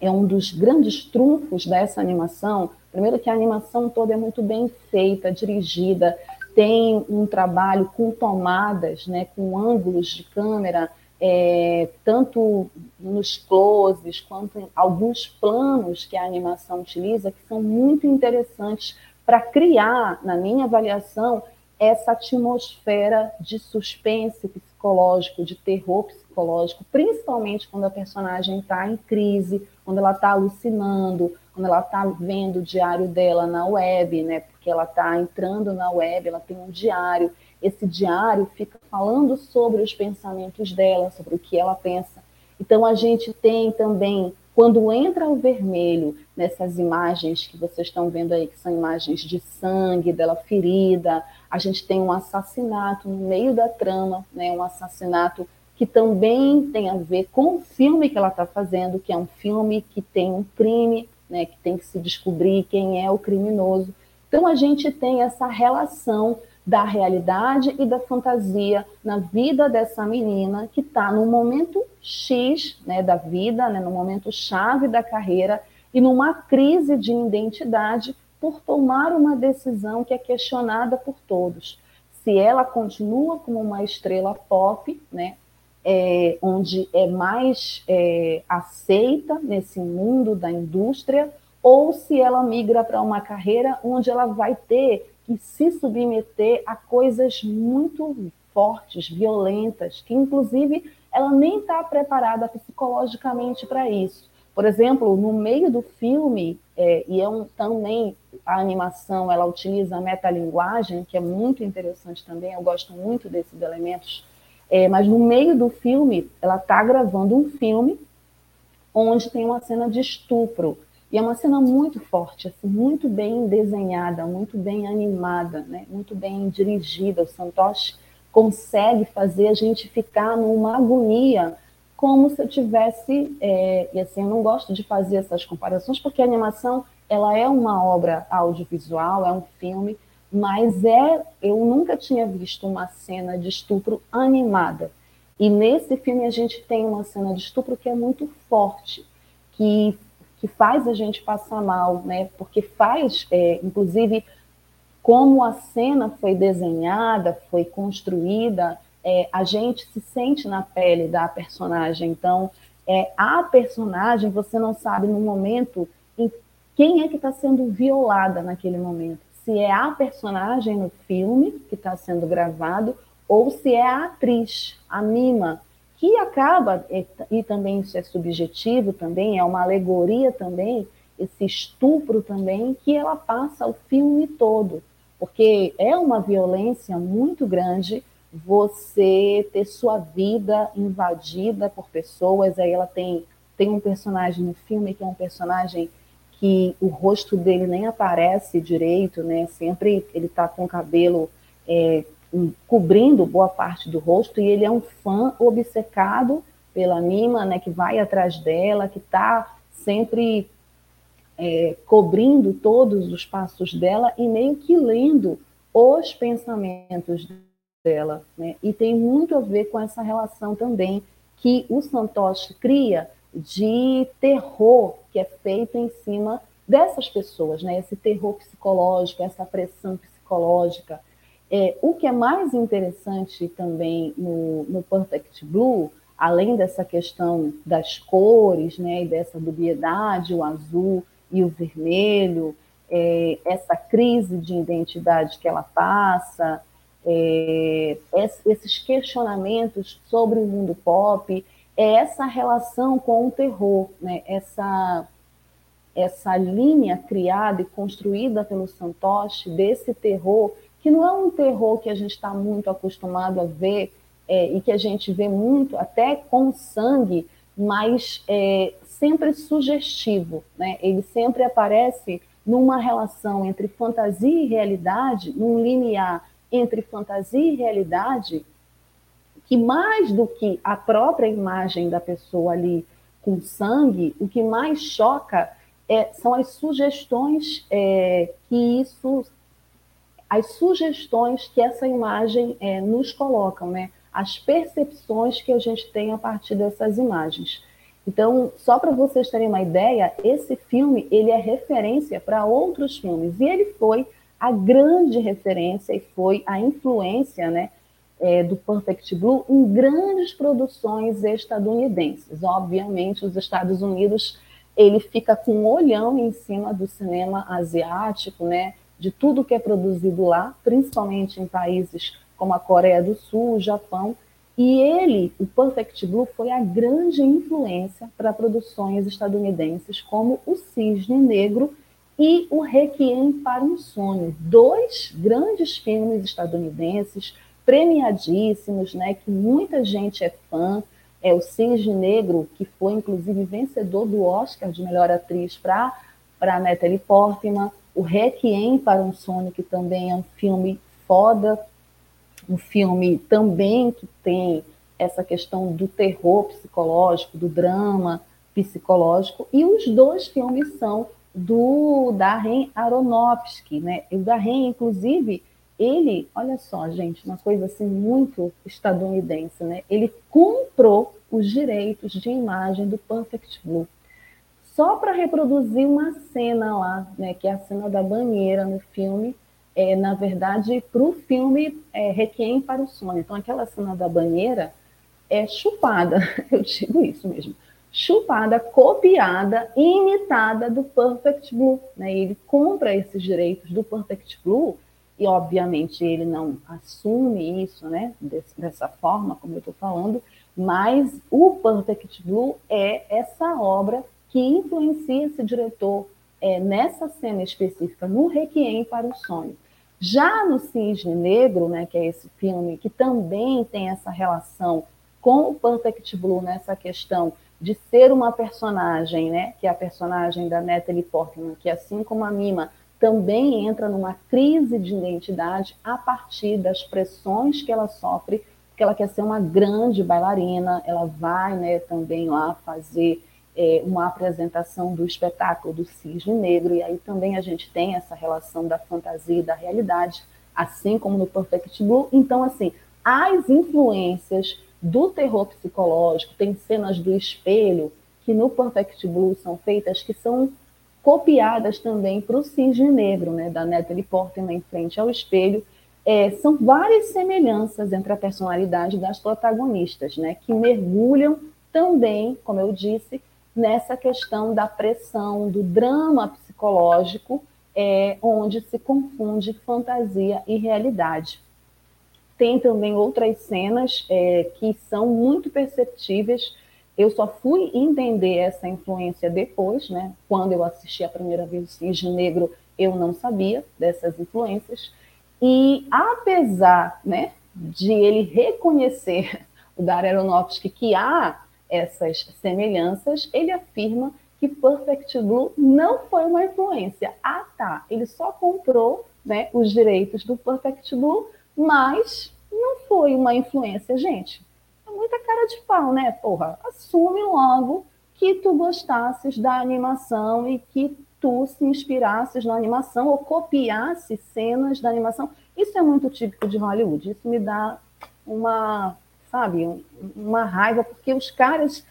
é um dos grandes trunfos dessa animação. Primeiro que a animação toda é muito bem feita, dirigida, tem um trabalho com tomadas, né, com ângulos de câmera, é, tanto nos closes quanto em alguns planos que a animação utiliza, que são muito interessantes para criar, na minha avaliação, essa atmosfera de suspense psicológico, de terror psicológico, principalmente quando a personagem está em crise, quando ela está alucinando, quando ela está vendo o diário dela na web, né? Porque ela está entrando na web, ela tem um diário. Esse diário fica falando sobre os pensamentos dela, sobre o que ela pensa. Então a gente tem também, quando entra o vermelho nessas imagens que vocês estão vendo aí, que são imagens de sangue, dela ferida, a gente tem um assassinato no meio da trama, né? Um assassinato que também tem a ver com o filme que ela está fazendo, que é um filme que tem um crime né, que tem que se descobrir quem é o criminoso. Então a gente tem essa relação da realidade e da fantasia na vida dessa menina que está no momento X né, da vida, né, no momento chave da carreira e numa crise de identidade por tomar uma decisão que é questionada por todos. Se ela continua como uma estrela pop, né, é, onde é mais é, aceita nesse mundo da indústria, ou se ela migra para uma carreira onde ela vai ter que se submeter a coisas muito fortes, violentas, que inclusive ela nem está preparada psicologicamente para isso. Por exemplo, no meio do filme, é, e é um, também a animação, ela utiliza a metalinguagem, que é muito interessante também, eu gosto muito desses elementos é, mas no meio do filme, ela está gravando um filme onde tem uma cena de estupro. E é uma cena muito forte, assim, muito bem desenhada, muito bem animada, né? muito bem dirigida. O Santoshi consegue fazer a gente ficar numa agonia, como se eu tivesse. É, e assim, eu não gosto de fazer essas comparações, porque a animação ela é uma obra audiovisual, é um filme, mas é, eu nunca tinha visto uma cena de estupro animada. E nesse filme a gente tem uma cena de estupro que é muito forte, que, que faz a gente passar mal, né? Porque faz, é, inclusive, como a cena foi desenhada, foi construída, é, a gente se sente na pele da personagem. Então, é, a personagem, você não sabe no momento em quem é que está sendo violada naquele momento se é a personagem no filme que está sendo gravado ou se é a atriz, a mima, que acaba, e também isso é subjetivo também, é uma alegoria também, esse estupro também, que ela passa o filme todo, porque é uma violência muito grande você ter sua vida invadida por pessoas, aí ela tem, tem um personagem no filme que é um personagem que o rosto dele nem aparece direito, né? Sempre ele está com o cabelo é, cobrindo boa parte do rosto e ele é um fã obcecado pela Mima, né? Que vai atrás dela, que está sempre é, cobrindo todos os passos dela e meio que lendo os pensamentos dela, né? E tem muito a ver com essa relação também que o Santoshi cria de terror que é feito em cima dessas pessoas, né? Esse terror psicológico, essa pressão psicológica. É, o que é mais interessante também no, no Perfect Blue, além dessa questão das cores, né, e dessa dubiedade, o azul e o vermelho, é, essa crise de identidade que ela passa, é, esses questionamentos sobre o mundo pop, é essa relação com o terror, né? essa, essa linha criada e construída pelo Santoshi desse terror, que não é um terror que a gente está muito acostumado a ver é, e que a gente vê muito, até com sangue, mas é, sempre sugestivo. Né? Ele sempre aparece numa relação entre fantasia e realidade, num linear entre fantasia e realidade, que mais do que a própria imagem da pessoa ali com sangue, o que mais choca é, são as sugestões é, que isso, as sugestões que essa imagem é, nos colocam, né? As percepções que a gente tem a partir dessas imagens. Então, só para vocês terem uma ideia, esse filme ele é referência para outros filmes e ele foi a grande referência e foi a influência, né? é, do Perfect Blue em grandes produções estadunidenses. Obviamente, os Estados Unidos ele fica com um olhão em cima do cinema asiático, né, de tudo que é produzido lá, principalmente em países como a Coreia do Sul, o Japão, e ele, o Perfect Blue, foi a grande influência para produções estadunidenses como O Cisne Negro e O Requiem para um Sonho, dois grandes filmes estadunidenses premiadíssimos, né, que muita gente é fã. É o Cisne Negro, que foi inclusive vencedor do Oscar de melhor atriz para para Natalie Portman, o Requiem para um que também é um filme foda, um filme também que tem essa questão do terror psicológico, do drama psicológico, e os dois filmes são do Darren Aronofsky, né? O Darren, inclusive, ele, olha só, gente, uma coisa assim muito estadunidense, né? Ele comprou os direitos de imagem do Perfect Blue só para reproduzir uma cena lá, né? Que é a cena da banheira no filme. É, na verdade, para o filme é, Requiem para o Sonho. Então, aquela cena da banheira é chupada, eu digo isso mesmo, chupada, copiada, imitada do Perfect Blue. Né? Ele compra esses direitos do Perfect Blue e obviamente ele não assume isso, né, dessa forma, como eu estou falando, mas o Perfect Blue é essa obra que influencia esse diretor é, nessa cena específica, no Requiem para o Sonho. Já no Cisne Negro, né, que é esse filme que também tem essa relação com o Perfect Blue nessa questão de ser uma personagem, né, que é a personagem da Natalie Portman, que assim como a Mima também entra numa crise de identidade a partir das pressões que ela sofre, porque ela quer ser uma grande bailarina, ela vai né, também lá fazer é, uma apresentação do espetáculo do Cisne Negro, e aí também a gente tem essa relação da fantasia e da realidade, assim como no Perfect Blue. Então, assim, as influências do terror psicológico, tem cenas do espelho que no Perfect Blue são feitas que são copiadas também para o Cisne Negro, né, da Natalie Portman em frente ao espelho. É, são várias semelhanças entre a personalidade das protagonistas, né, que mergulham também, como eu disse, nessa questão da pressão, do drama psicológico, é, onde se confunde fantasia e realidade. Tem também outras cenas é, que são muito perceptíveis eu só fui entender essa influência depois, né? Quando eu assisti a primeira vez o Cisne Negro, eu não sabia dessas influências. E apesar, né, de ele reconhecer o Darren Aronofsky que há essas semelhanças, ele afirma que Perfect Blue não foi uma influência. Ah, tá. Ele só comprou, né, os direitos do Perfect Blue, mas não foi uma influência, gente muita cara de pau, né? Porra, assume logo que tu gostasses da animação e que tu se inspirasses na animação ou copiasse cenas da animação. Isso é muito típico de Hollywood. Isso me dá uma, sabe, uma raiva, porque os caras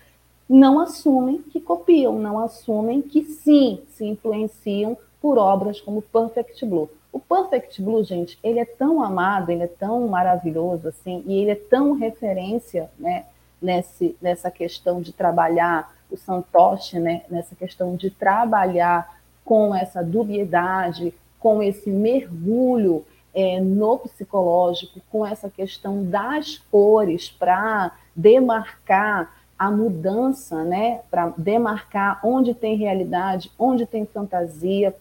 não assumem que copiam, não assumem que sim, se influenciam por obras como Perfect Blue. O Perfect Blue, gente, ele é tão amado, ele é tão maravilhoso, assim, e ele é tão referência, né, nesse, nessa questão de trabalhar o Santoshi, né, nessa questão de trabalhar com essa dubiedade, com esse mergulho é, no psicológico, com essa questão das cores para demarcar a mudança, né, para demarcar onde tem realidade, onde tem fantasia.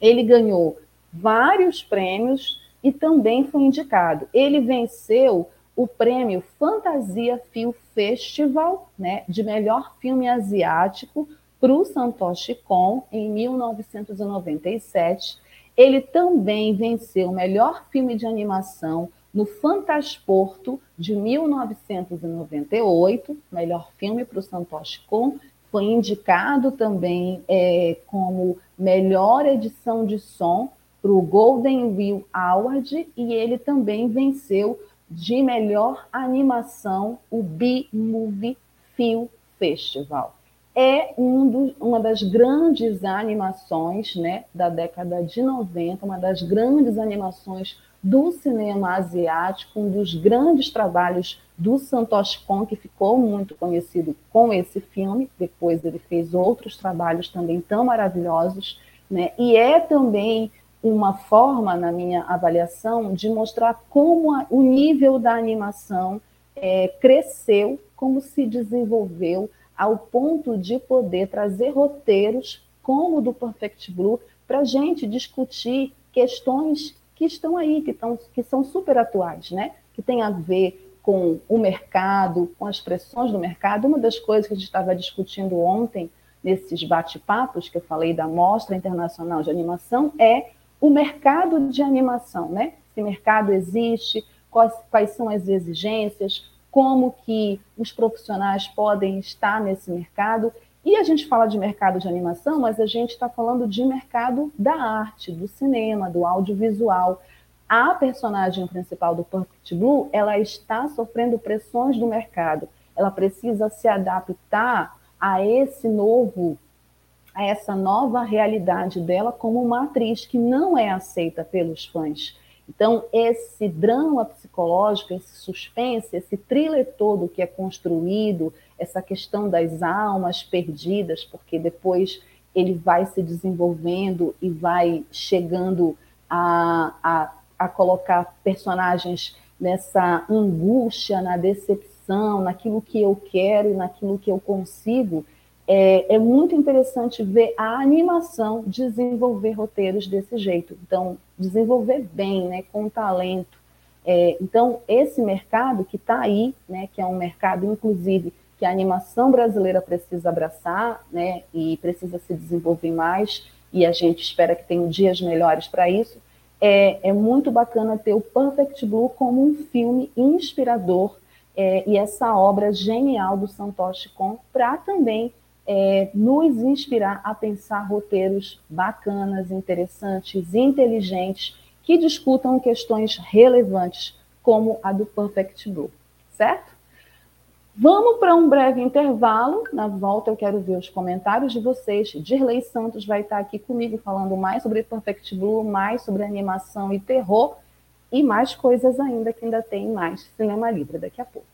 Ele ganhou vários prêmios e também foi indicado. Ele venceu o prêmio Fantasia Film Festival, né, de melhor filme asiático para o Santoshi Kon em 1997. Ele também venceu o melhor filme de animação no Fantasporto de 1998, melhor filme para o Santoshi Kon. Foi indicado também é, como melhor edição de som para o Golden Wheel Award e ele também venceu de melhor animação o B-Movie Film Festival. É um do, uma das grandes animações né, da década de 90, uma das grandes animações do cinema asiático, um dos grandes trabalhos do Santoshi Kon, que ficou muito conhecido com esse filme. Depois ele fez outros trabalhos também tão maravilhosos, né? E é também uma forma, na minha avaliação, de mostrar como a, o nível da animação é, cresceu, como se desenvolveu, ao ponto de poder trazer roteiros como o do Perfect Blue para a gente discutir questões que estão aí, que, estão, que são super atuais, né? que tem a ver com o mercado, com as pressões do mercado. Uma das coisas que a gente estava discutindo ontem, nesses bate-papos que eu falei da Mostra Internacional de Animação, é o mercado de animação, né? Esse mercado existe, quais, quais são as exigências, como que os profissionais podem estar nesse mercado. E a gente fala de mercado de animação, mas a gente está falando de mercado da arte, do cinema, do audiovisual. A personagem principal do Perfect Blue, ela está sofrendo pressões do mercado. Ela precisa se adaptar a esse novo a essa nova realidade dela como uma atriz que não é aceita pelos fãs. Então, esse drama psicológico, esse suspense, esse thriller todo que é construído, essa questão das almas perdidas, porque depois ele vai se desenvolvendo e vai chegando a, a, a colocar personagens nessa angústia, na decepção, naquilo que eu quero e naquilo que eu consigo, é, é, muito interessante ver a animação desenvolver roteiros desse jeito. Então, desenvolver bem, né, com talento. É, então, esse mercado que está aí, né, que é um mercado, inclusive, que a animação brasileira precisa abraçar, né, e precisa se desenvolver mais, e a gente espera que tenha dias melhores para isso, é, é, muito bacana ter o Perfect Blue como um filme inspirador é, e essa obra genial do Santoshi Kon para também é, nos inspirar a pensar roteiros bacanas, interessantes, inteligentes, que discutam questões relevantes, como a do Perfect Blue, certo? Vamos para um breve intervalo. Na volta eu quero ver os comentários de vocês. Dirley Santos vai estar aqui comigo falando mais sobre Perfect Blue, mais sobre animação e terror e mais coisas ainda que ainda tem mais cinema livre daqui a pouco.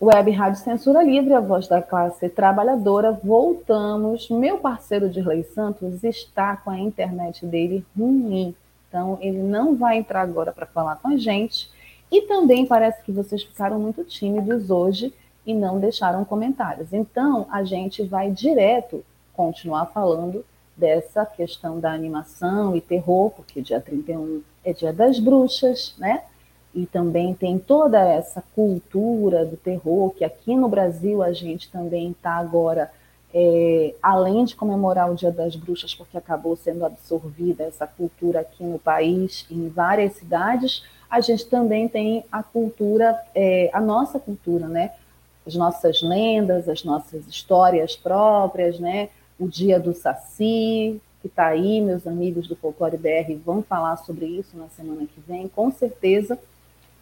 Web Rádio Censura Livre, a voz da classe trabalhadora. Voltamos. Meu parceiro Dirley Santos está com a internet dele ruim. Então, ele não vai entrar agora para falar com a gente. E também parece que vocês ficaram muito tímidos hoje e não deixaram comentários. Então, a gente vai direto continuar falando dessa questão da animação e terror, porque dia 31 é dia das bruxas, né? E também tem toda essa cultura do terror, que aqui no Brasil a gente também está agora, é, além de comemorar o Dia das Bruxas, porque acabou sendo absorvida essa cultura aqui no país, em várias cidades, a gente também tem a cultura, é, a nossa cultura, né? As nossas lendas, as nossas histórias próprias, né? O dia do Saci, que está aí, meus amigos do Folclore BR vão falar sobre isso na semana que vem, com certeza.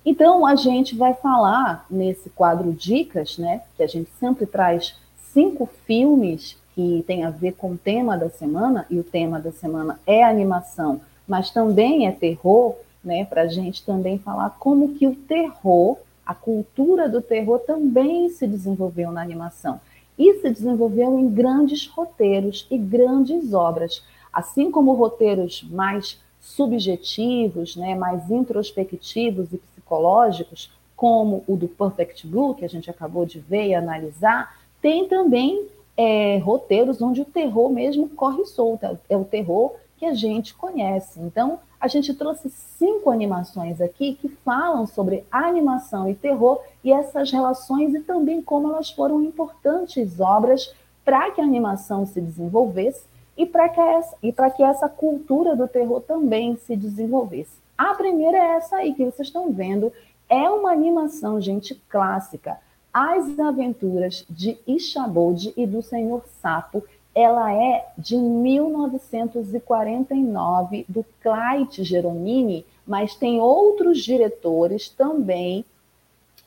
Então, a gente vai falar nesse quadro Dicas, né? Que a gente sempre traz cinco filmes que tem a ver com o tema da semana, e o tema da semana é animação, mas também é terror né, para a gente também falar como que o terror, a cultura do terror também se desenvolveu na animação. E se desenvolveu em grandes roteiros e grandes obras, assim como roteiros mais subjetivos, né, mais introspectivos e psicológicos, como o do Perfect Blue, que a gente acabou de ver e analisar, tem também é, roteiros onde o terror mesmo corre solto, é o terror que a gente conhece. Então, a gente trouxe cinco animações aqui que falam sobre animação e terror e essas relações e também como elas foram importantes obras para que a animação se desenvolvesse e para que, essa, e que essa cultura do terror também se desenvolvesse. A primeira é essa aí que vocês estão vendo, é uma animação, gente, clássica. As Aventuras de Ichabod e do Senhor Sapo, ela é de 1949, do Clyde Geronini, mas tem outros diretores também,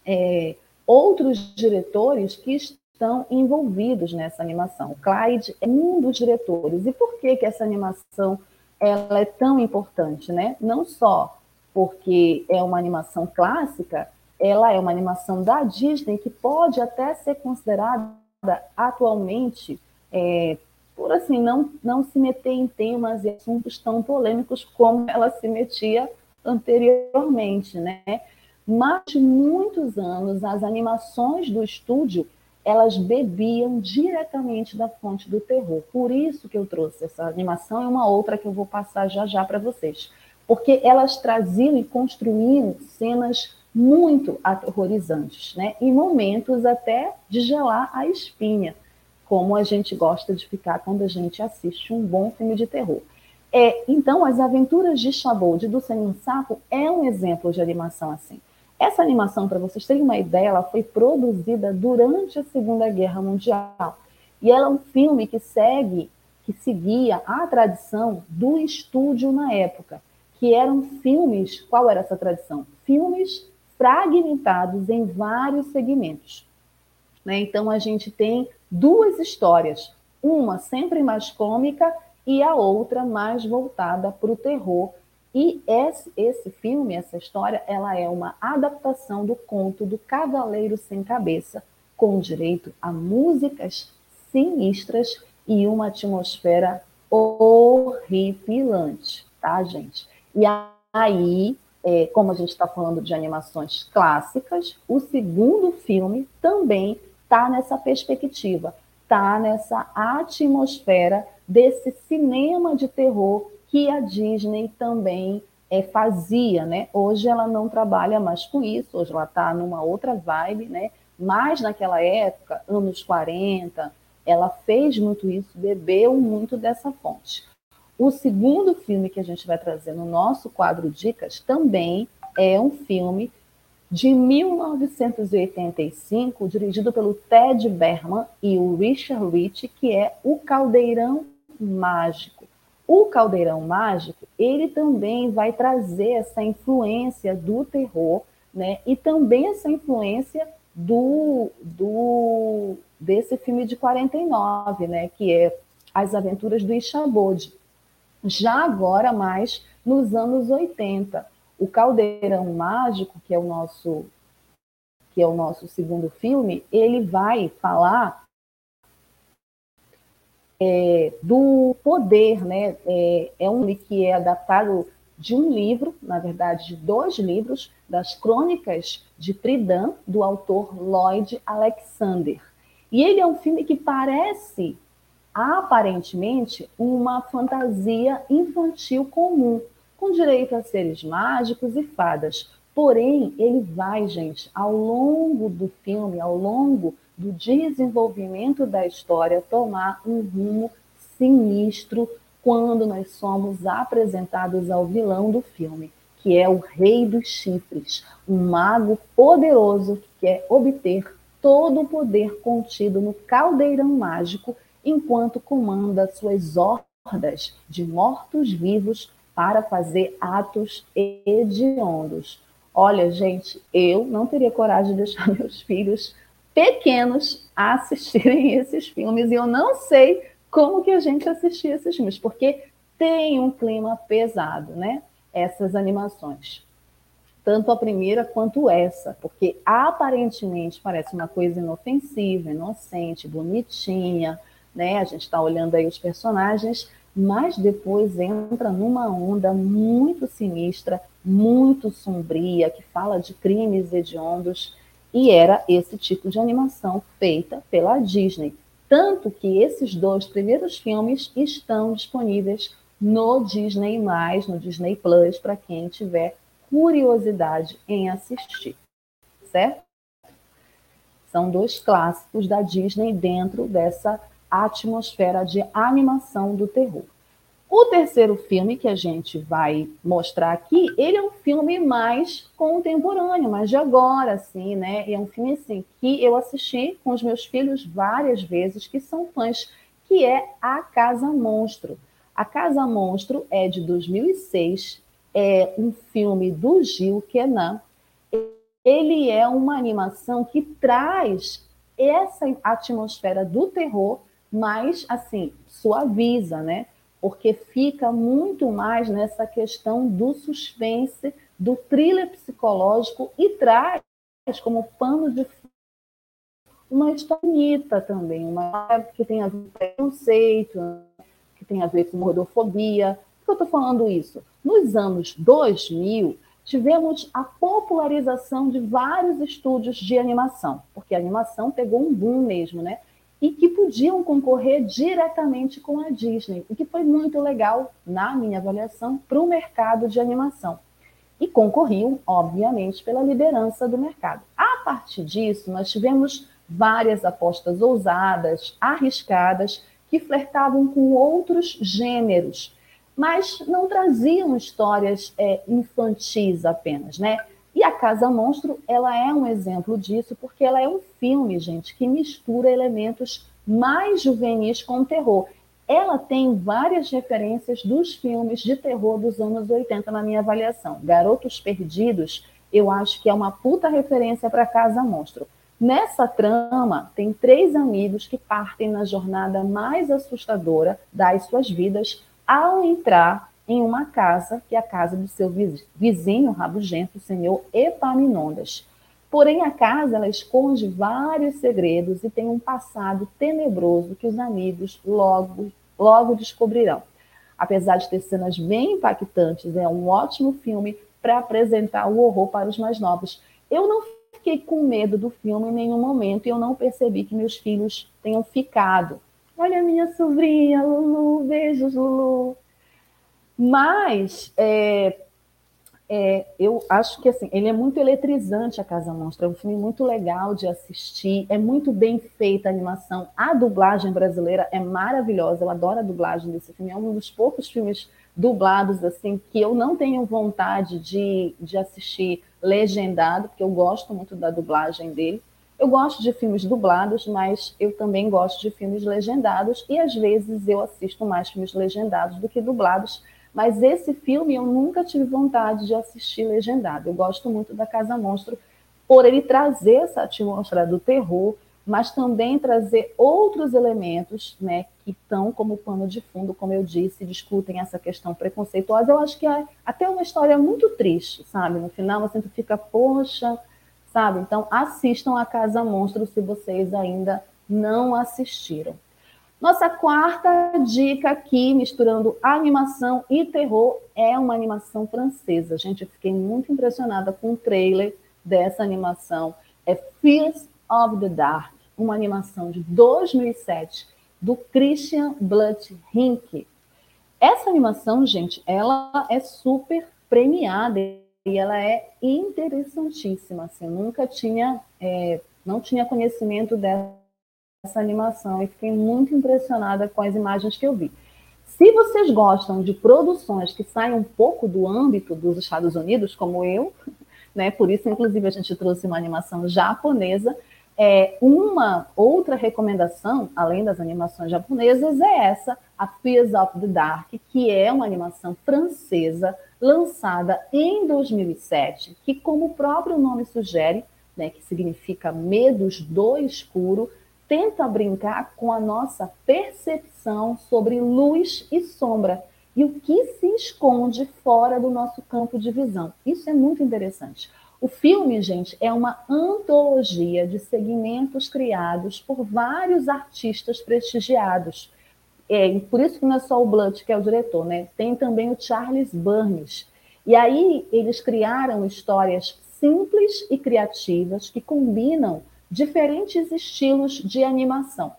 é, outros diretores que estão envolvidos nessa animação. O Clyde é um dos diretores. E por que, que essa animação ela é tão importante? Né? Não só porque é uma animação clássica, ela é uma animação da Disney que pode até ser considerada atualmente é, por assim não, não se meter em temas e assuntos tão polêmicos como ela se metia anteriormente, né? Mas muitos anos as animações do estúdio elas bebiam diretamente da fonte do terror. Por isso que eu trouxe essa animação e uma outra que eu vou passar já já para vocês, porque elas traziam e construíam cenas muito aterrorizantes, né? Em momentos até de gelar a espinha como a gente gosta de ficar quando a gente assiste um bom filme de terror. É, então, As Aventuras de Chabold do Senhor Sapo é um exemplo de animação assim. Essa animação, para vocês terem uma ideia, ela foi produzida durante a Segunda Guerra Mundial. E ela é um filme que segue, que seguia a tradição do estúdio na época, que eram filmes, qual era essa tradição? Filmes fragmentados em vários segmentos. Né? Então a gente tem duas histórias, uma sempre mais cômica e a outra mais voltada para o terror. E esse, esse filme, essa história, ela é uma adaptação do conto do Cavaleiro Sem Cabeça, com direito a músicas sinistras e uma atmosfera horripilante, tá, gente? E aí, é, como a gente está falando de animações clássicas, o segundo filme também está nessa perspectiva, está nessa atmosfera desse cinema de terror que a Disney também é, fazia, né? Hoje ela não trabalha mais com isso, hoje ela está numa outra vibe, né? Mas naquela época, anos 40, ela fez muito isso, bebeu muito dessa fonte. O segundo filme que a gente vai trazer no nosso quadro Dicas também é um filme de 1985, dirigido pelo Ted Berman e o Richard Rich, que é O Caldeirão Mágico. O Caldeirão Mágico, ele também vai trazer essa influência do terror, né? E também essa influência do, do desse filme de 49, né, que é As Aventuras do Ichabod. Já agora mais nos anos 80. O Caldeirão Mágico, que é o nosso que é o nosso segundo filme, ele vai falar é, do poder, né? É, é um que é adaptado de um livro, na verdade, de dois livros, das Crônicas de Pridan, do autor Lloyd Alexander. E ele é um filme que parece, aparentemente, uma fantasia infantil comum, com direito a seres mágicos e fadas. Porém, ele vai, gente, ao longo do filme, ao longo do desenvolvimento da história, tomar um rumo sinistro quando nós somos apresentados ao vilão do filme, que é o Rei dos Chifres, um mago poderoso que quer obter todo o poder contido no caldeirão mágico enquanto comanda suas hordas de mortos-vivos para fazer atos hediondos. Olha, gente, eu não teria coragem de deixar meus filhos pequenos assistirem esses filmes e eu não sei como que a gente assistia esses filmes, porque tem um clima pesado, né? Essas animações. Tanto a primeira quanto essa, porque aparentemente parece uma coisa inofensiva, inocente, bonitinha, né? A gente está olhando aí os personagens, mas depois entra numa onda muito sinistra, muito sombria, que fala de crimes hediondos, e era esse tipo de animação feita pela Disney. Tanto que esses dois primeiros filmes estão disponíveis no Disney+, no Disney Plus, para quem tiver curiosidade em assistir, certo? São dois clássicos da Disney dentro dessa atmosfera de animação do terror. O terceiro filme que a gente vai mostrar aqui, ele é um filme mais contemporâneo, mais de agora, assim, né? é um filme assim que eu assisti com os meus filhos várias vezes, que são fãs, que é A Casa Monstro. A Casa Monstro é de 2006, é um filme do Gil Kenan. Ele é uma animação que traz essa atmosfera do terror, mas assim suaviza, né? Porque fica muito mais nessa questão do suspense, do thriller psicológico e traz como pano de uma história bonita também, uma que tem a ver com preconceito, que tem a ver com gordofobia. Por que eu estou falando isso? Nos anos 2000, tivemos a popularização de vários estúdios de animação, porque a animação pegou um boom mesmo, né? E que podiam concorrer diretamente com a Disney, o que foi muito legal, na minha avaliação, para o mercado de animação. E concorriam, obviamente, pela liderança do mercado. A partir disso, nós tivemos várias apostas ousadas, arriscadas, que flertavam com outros gêneros, mas não traziam histórias é, infantis apenas, né? E a Casa Monstro, ela é um exemplo disso, porque ela é um filme, gente, que mistura elementos mais juvenis com terror. Ela tem várias referências dos filmes de terror dos anos 80 na minha avaliação. Garotos Perdidos, eu acho que é uma puta referência para Casa Monstro. Nessa trama, tem três amigos que partem na jornada mais assustadora das suas vidas ao entrar em uma casa, que é a casa do seu vizinho rabugento, o senhor Epaminondas. Porém, a casa ela esconde vários segredos e tem um passado tenebroso que os amigos logo, logo descobrirão. Apesar de ter cenas bem impactantes, é um ótimo filme para apresentar o horror para os mais novos. Eu não fiquei com medo do filme em nenhum momento e eu não percebi que meus filhos tenham ficado. Olha a minha sobrinha, Lulu, beijos, Lulu. Mas é, é, eu acho que assim, ele é muito eletrizante a Casa Monstra, é um filme muito legal de assistir, é muito bem feita a animação, a dublagem brasileira é maravilhosa, eu adoro a dublagem desse filme, é um dos poucos filmes dublados assim que eu não tenho vontade de, de assistir legendado, porque eu gosto muito da dublagem dele. Eu gosto de filmes dublados, mas eu também gosto de filmes legendados. E às vezes eu assisto mais filmes legendados do que dublados mas esse filme eu nunca tive vontade de assistir legendado. Eu gosto muito da Casa Monstro por ele trazer essa atmosfera do terror, mas também trazer outros elementos, né, que estão como pano de fundo, como eu disse, discutem essa questão preconceituosa. Eu acho que é até uma história muito triste, sabe? No final você fica, poxa, sabe? Então assistam a Casa Monstro se vocês ainda não assistiram. Nossa quarta dica aqui, misturando animação e terror, é uma animação francesa. Gente, eu fiquei muito impressionada com o trailer dessa animação. É Fears of the Dark, uma animação de 2007 do Christian Bluth-Rink. Essa animação, gente, ela é super premiada e ela é interessantíssima. Assim, nunca tinha, é, não tinha conhecimento dessa animação e fiquei muito impressionada com as imagens que eu vi. Se vocês gostam de produções que saem um pouco do âmbito dos Estados Unidos, como eu, né, por isso, inclusive, a gente trouxe uma animação japonesa, é, uma outra recomendação, além das animações japonesas, é essa, a Fears of the Dark, que é uma animação francesa lançada em 2007, que, como o próprio nome sugere, né, que significa medos do escuro, tenta brincar com a nossa percepção sobre luz e sombra e o que se esconde fora do nosso campo de visão. Isso é muito interessante. O filme, gente, é uma antologia de segmentos criados por vários artistas prestigiados. É, por isso que não é só o Blunt que é o diretor, né? Tem também o Charles Burns. E aí eles criaram histórias simples e criativas que combinam diferentes estilos de animação.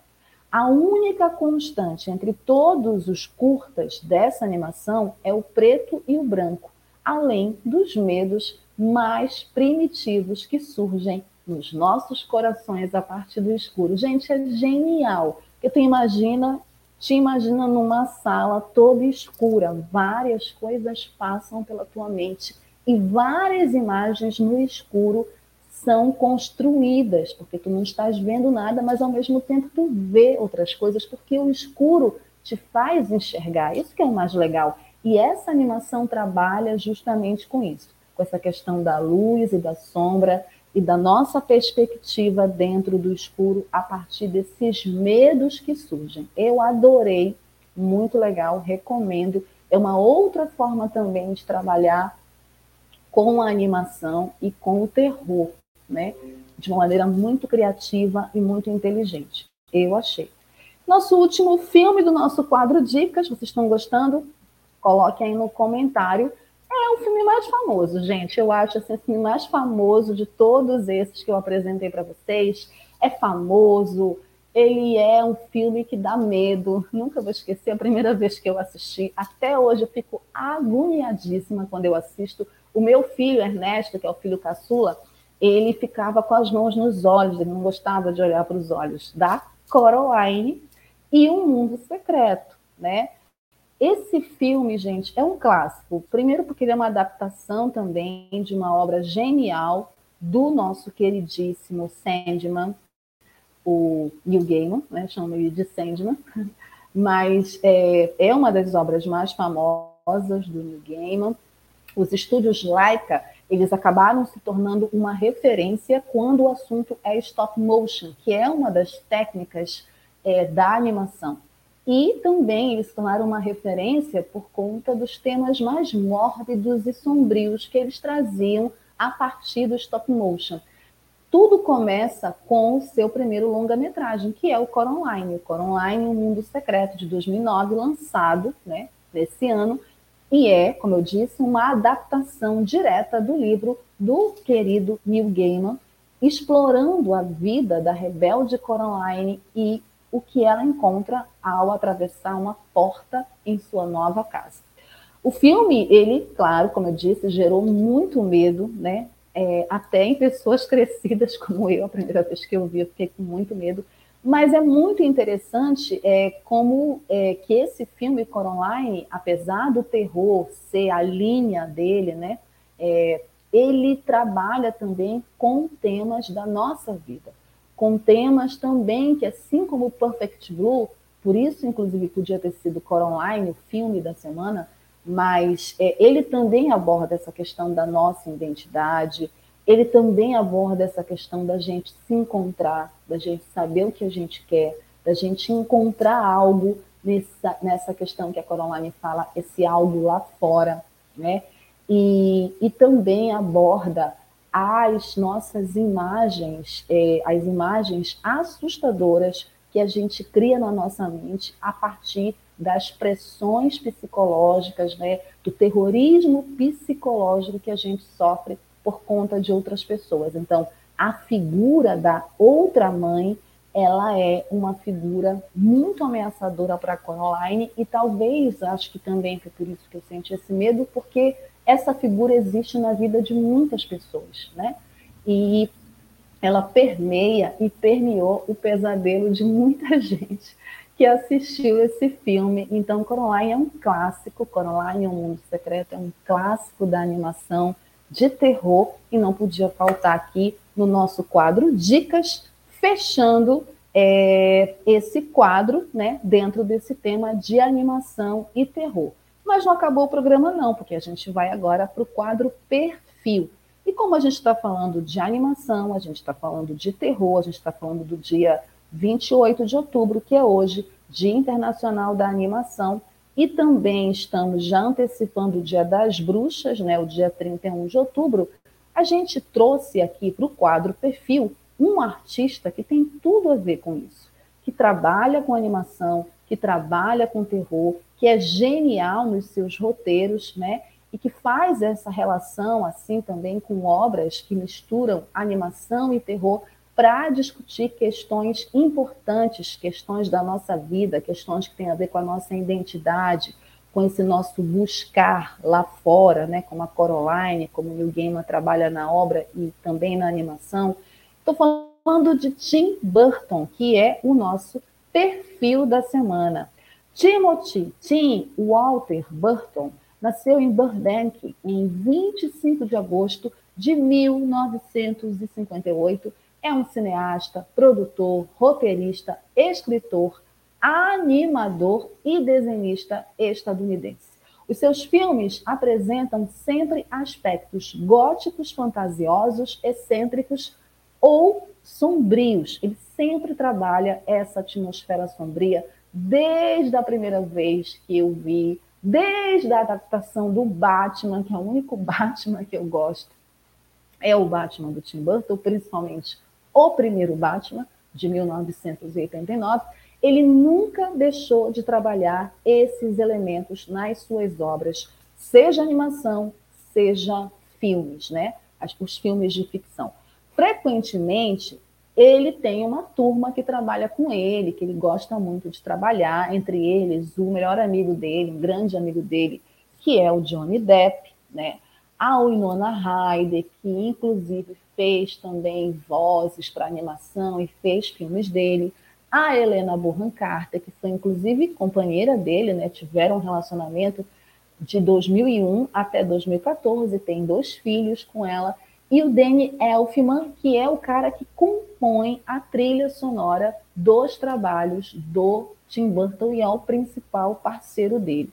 A única constante entre todos os curtas dessa animação é o preto e o branco, além dos medos mais primitivos que surgem nos nossos corações a partir do escuro. Gente, é genial. Porque tu imagina, te imagina numa sala toda escura, várias coisas passam pela tua mente e várias imagens no escuro são construídas, porque tu não estás vendo nada, mas ao mesmo tempo tu vê outras coisas, porque o escuro te faz enxergar. Isso que é o mais legal. E essa animação trabalha justamente com isso, com essa questão da luz e da sombra e da nossa perspectiva dentro do escuro a partir desses medos que surgem. Eu adorei, muito legal, recomendo. É uma outra forma também de trabalhar com a animação e com o terror, né? De uma maneira muito criativa e muito inteligente. Eu achei. Nosso último filme do nosso quadro Dicas, vocês estão gostando? Coloque aí no comentário. É o filme mais famoso, gente. Eu acho assim, o filme mais famoso de todos esses que eu apresentei para vocês. É famoso, ele é um filme que dá medo. Nunca vou esquecer a primeira vez que eu assisti. Até hoje eu fico agoniadíssima quando eu assisto. O meu filho, Ernesto, que é o filho caçula, ele ficava com as mãos nos olhos, ele não gostava de olhar para os olhos da Coraline e um mundo secreto, né? Esse filme, gente, é um clássico. Primeiro porque ele é uma adaptação também de uma obra genial do nosso queridíssimo Sandman, o Neil Gaiman, né? Chama ele de Sandman, mas é, é uma das obras mais famosas do Neil Gaiman. Os estúdios Laika eles acabaram se tornando uma referência quando o assunto é stop motion, que é uma das técnicas é, da animação. E também eles tornaram uma referência por conta dos temas mais mórbidos e sombrios que eles traziam a partir do stop motion. Tudo começa com o seu primeiro longa-metragem, que é o Coraline. O Coraline, um mundo secreto de 2009, lançado né, nesse ano, e é, como eu disse, uma adaptação direta do livro do querido Neil Gaiman, explorando a vida da rebelde Coraline e o que ela encontra ao atravessar uma porta em sua nova casa. O filme, ele, claro, como eu disse, gerou muito medo, né? É, até em pessoas crescidas como eu, a primeira vez que eu vi, eu fiquei com muito medo, mas é muito interessante é, como é, que esse filme Coraline, apesar do terror ser a linha dele, né, é, ele trabalha também com temas da nossa vida, com temas também que, assim como Perfect Blue, por isso, inclusive, podia ter sido Coraline, o filme da semana, mas é, ele também aborda essa questão da nossa identidade, ele também aborda essa questão da gente se encontrar, da gente saber o que a gente quer, da gente encontrar algo nessa, nessa questão que a Coraline fala, esse algo lá fora, né? E, e também aborda as nossas imagens, é, as imagens assustadoras que a gente cria na nossa mente a partir das pressões psicológicas, né, do terrorismo psicológico que a gente sofre por conta de outras pessoas. Então, a figura da outra mãe, ela é uma figura muito ameaçadora para a Coraline e talvez, acho que também foi por isso que eu senti esse medo, porque essa figura existe na vida de muitas pessoas, né? E ela permeia e permeou o pesadelo de muita gente que assistiu esse filme. Então, Coraline é um clássico, Coraline é um Mundo Secreto é um clássico da animação de terror e não podia faltar aqui no nosso quadro Dicas, fechando é, esse quadro né, dentro desse tema de animação e terror. Mas não acabou o programa, não, porque a gente vai agora para o quadro Perfil. E como a gente está falando de animação, a gente está falando de terror, a gente está falando do dia 28 de outubro, que é hoje, Dia Internacional da Animação, e também estamos já antecipando o Dia das Bruxas, né, o dia 31 de outubro, a gente trouxe aqui para o quadro Perfil um artista que tem tudo a ver com isso, que trabalha com animação, que trabalha com terror, que é genial nos seus roteiros, né? e que faz essa relação assim também com obras que misturam animação e terror para discutir questões importantes, questões da nossa vida, questões que têm a ver com a nossa identidade, com esse nosso buscar lá fora, né, como a Coraline, como o Neil Gaiman trabalha na obra e também na animação. Estou falando de Tim Burton, que é o nosso perfil da semana. Timothy Tim Walter Burton nasceu em Burbank em 25 de agosto de 1958. É um cineasta, produtor, roteirista, escritor, animador e desenhista estadunidense. Os seus filmes apresentam sempre aspectos góticos, fantasiosos, excêntricos ou sombrios. Ele sempre trabalha essa atmosfera sombria desde a primeira vez que eu vi desde a adaptação do Batman, que é o único Batman que eu gosto, é o Batman do Tim Burton, principalmente o primeiro Batman, de 1989, ele nunca deixou de trabalhar esses elementos nas suas obras, seja animação, seja filmes, né? Os filmes de ficção. Frequentemente, ele tem uma turma que trabalha com ele, que ele gosta muito de trabalhar, entre eles o melhor amigo dele, um grande amigo dele, que é o Johnny Depp, né? A Winona Ryder, que inclusive fez também vozes para animação e fez filmes dele. A Helena Bonham Carter, que foi inclusive companheira dele, né? Tiveram um relacionamento de 2001 até 2014, tem dois filhos com ela e o Danny Elfman, que é o cara que compõe a trilha sonora dos trabalhos do Tim Burton e é o principal parceiro dele.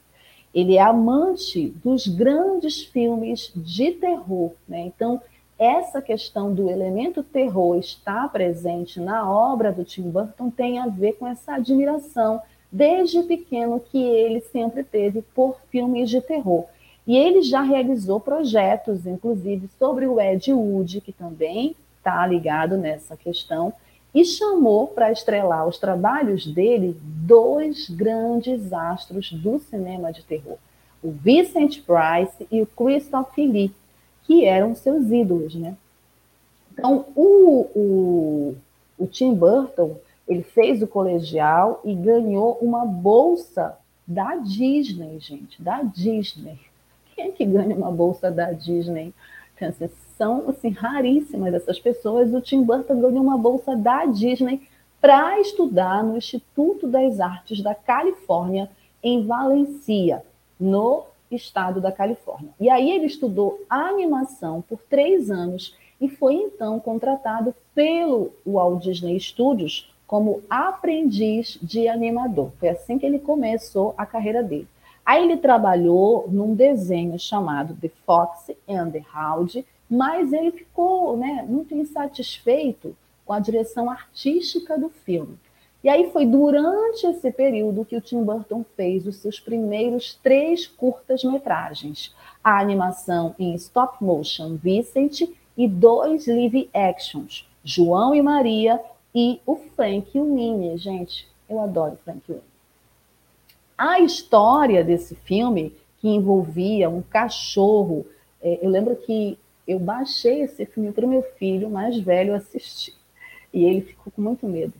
Ele é amante dos grandes filmes de terror, né? Então, essa questão do elemento terror estar presente na obra do Tim Burton tem a ver com essa admiração desde pequeno que ele sempre teve por filmes de terror. E ele já realizou projetos, inclusive, sobre o Ed Wood, que também está ligado nessa questão, e chamou para estrelar os trabalhos dele dois grandes astros do cinema de terror, o Vincent Price e o Christopher Lee, que eram seus ídolos, né? Então, o, o, o Tim Burton, ele fez o colegial e ganhou uma bolsa da Disney, gente, da Disney. Quem é que ganha uma bolsa da Disney? Então, assim, são assim, raríssimas essas pessoas. O Tim Burton ganhou uma bolsa da Disney para estudar no Instituto das Artes da Califórnia, em Valencia, no estado da Califórnia. E aí ele estudou animação por três anos e foi então contratado pelo Walt Disney Studios como aprendiz de animador. Foi assim que ele começou a carreira dele. Aí ele trabalhou num desenho chamado The Fox and the Hound, mas ele ficou né, muito insatisfeito com a direção artística do filme. E aí foi durante esse período que o Tim Burton fez os seus primeiros três curtas-metragens: a animação em stop motion Vincent e dois live actions, João e Maria, e o Frank Winnie, gente. Eu adoro Frank Winnie. A história desse filme, que envolvia um cachorro, é, eu lembro que eu baixei esse filme para o meu filho mais velho assistir. E ele ficou com muito medo.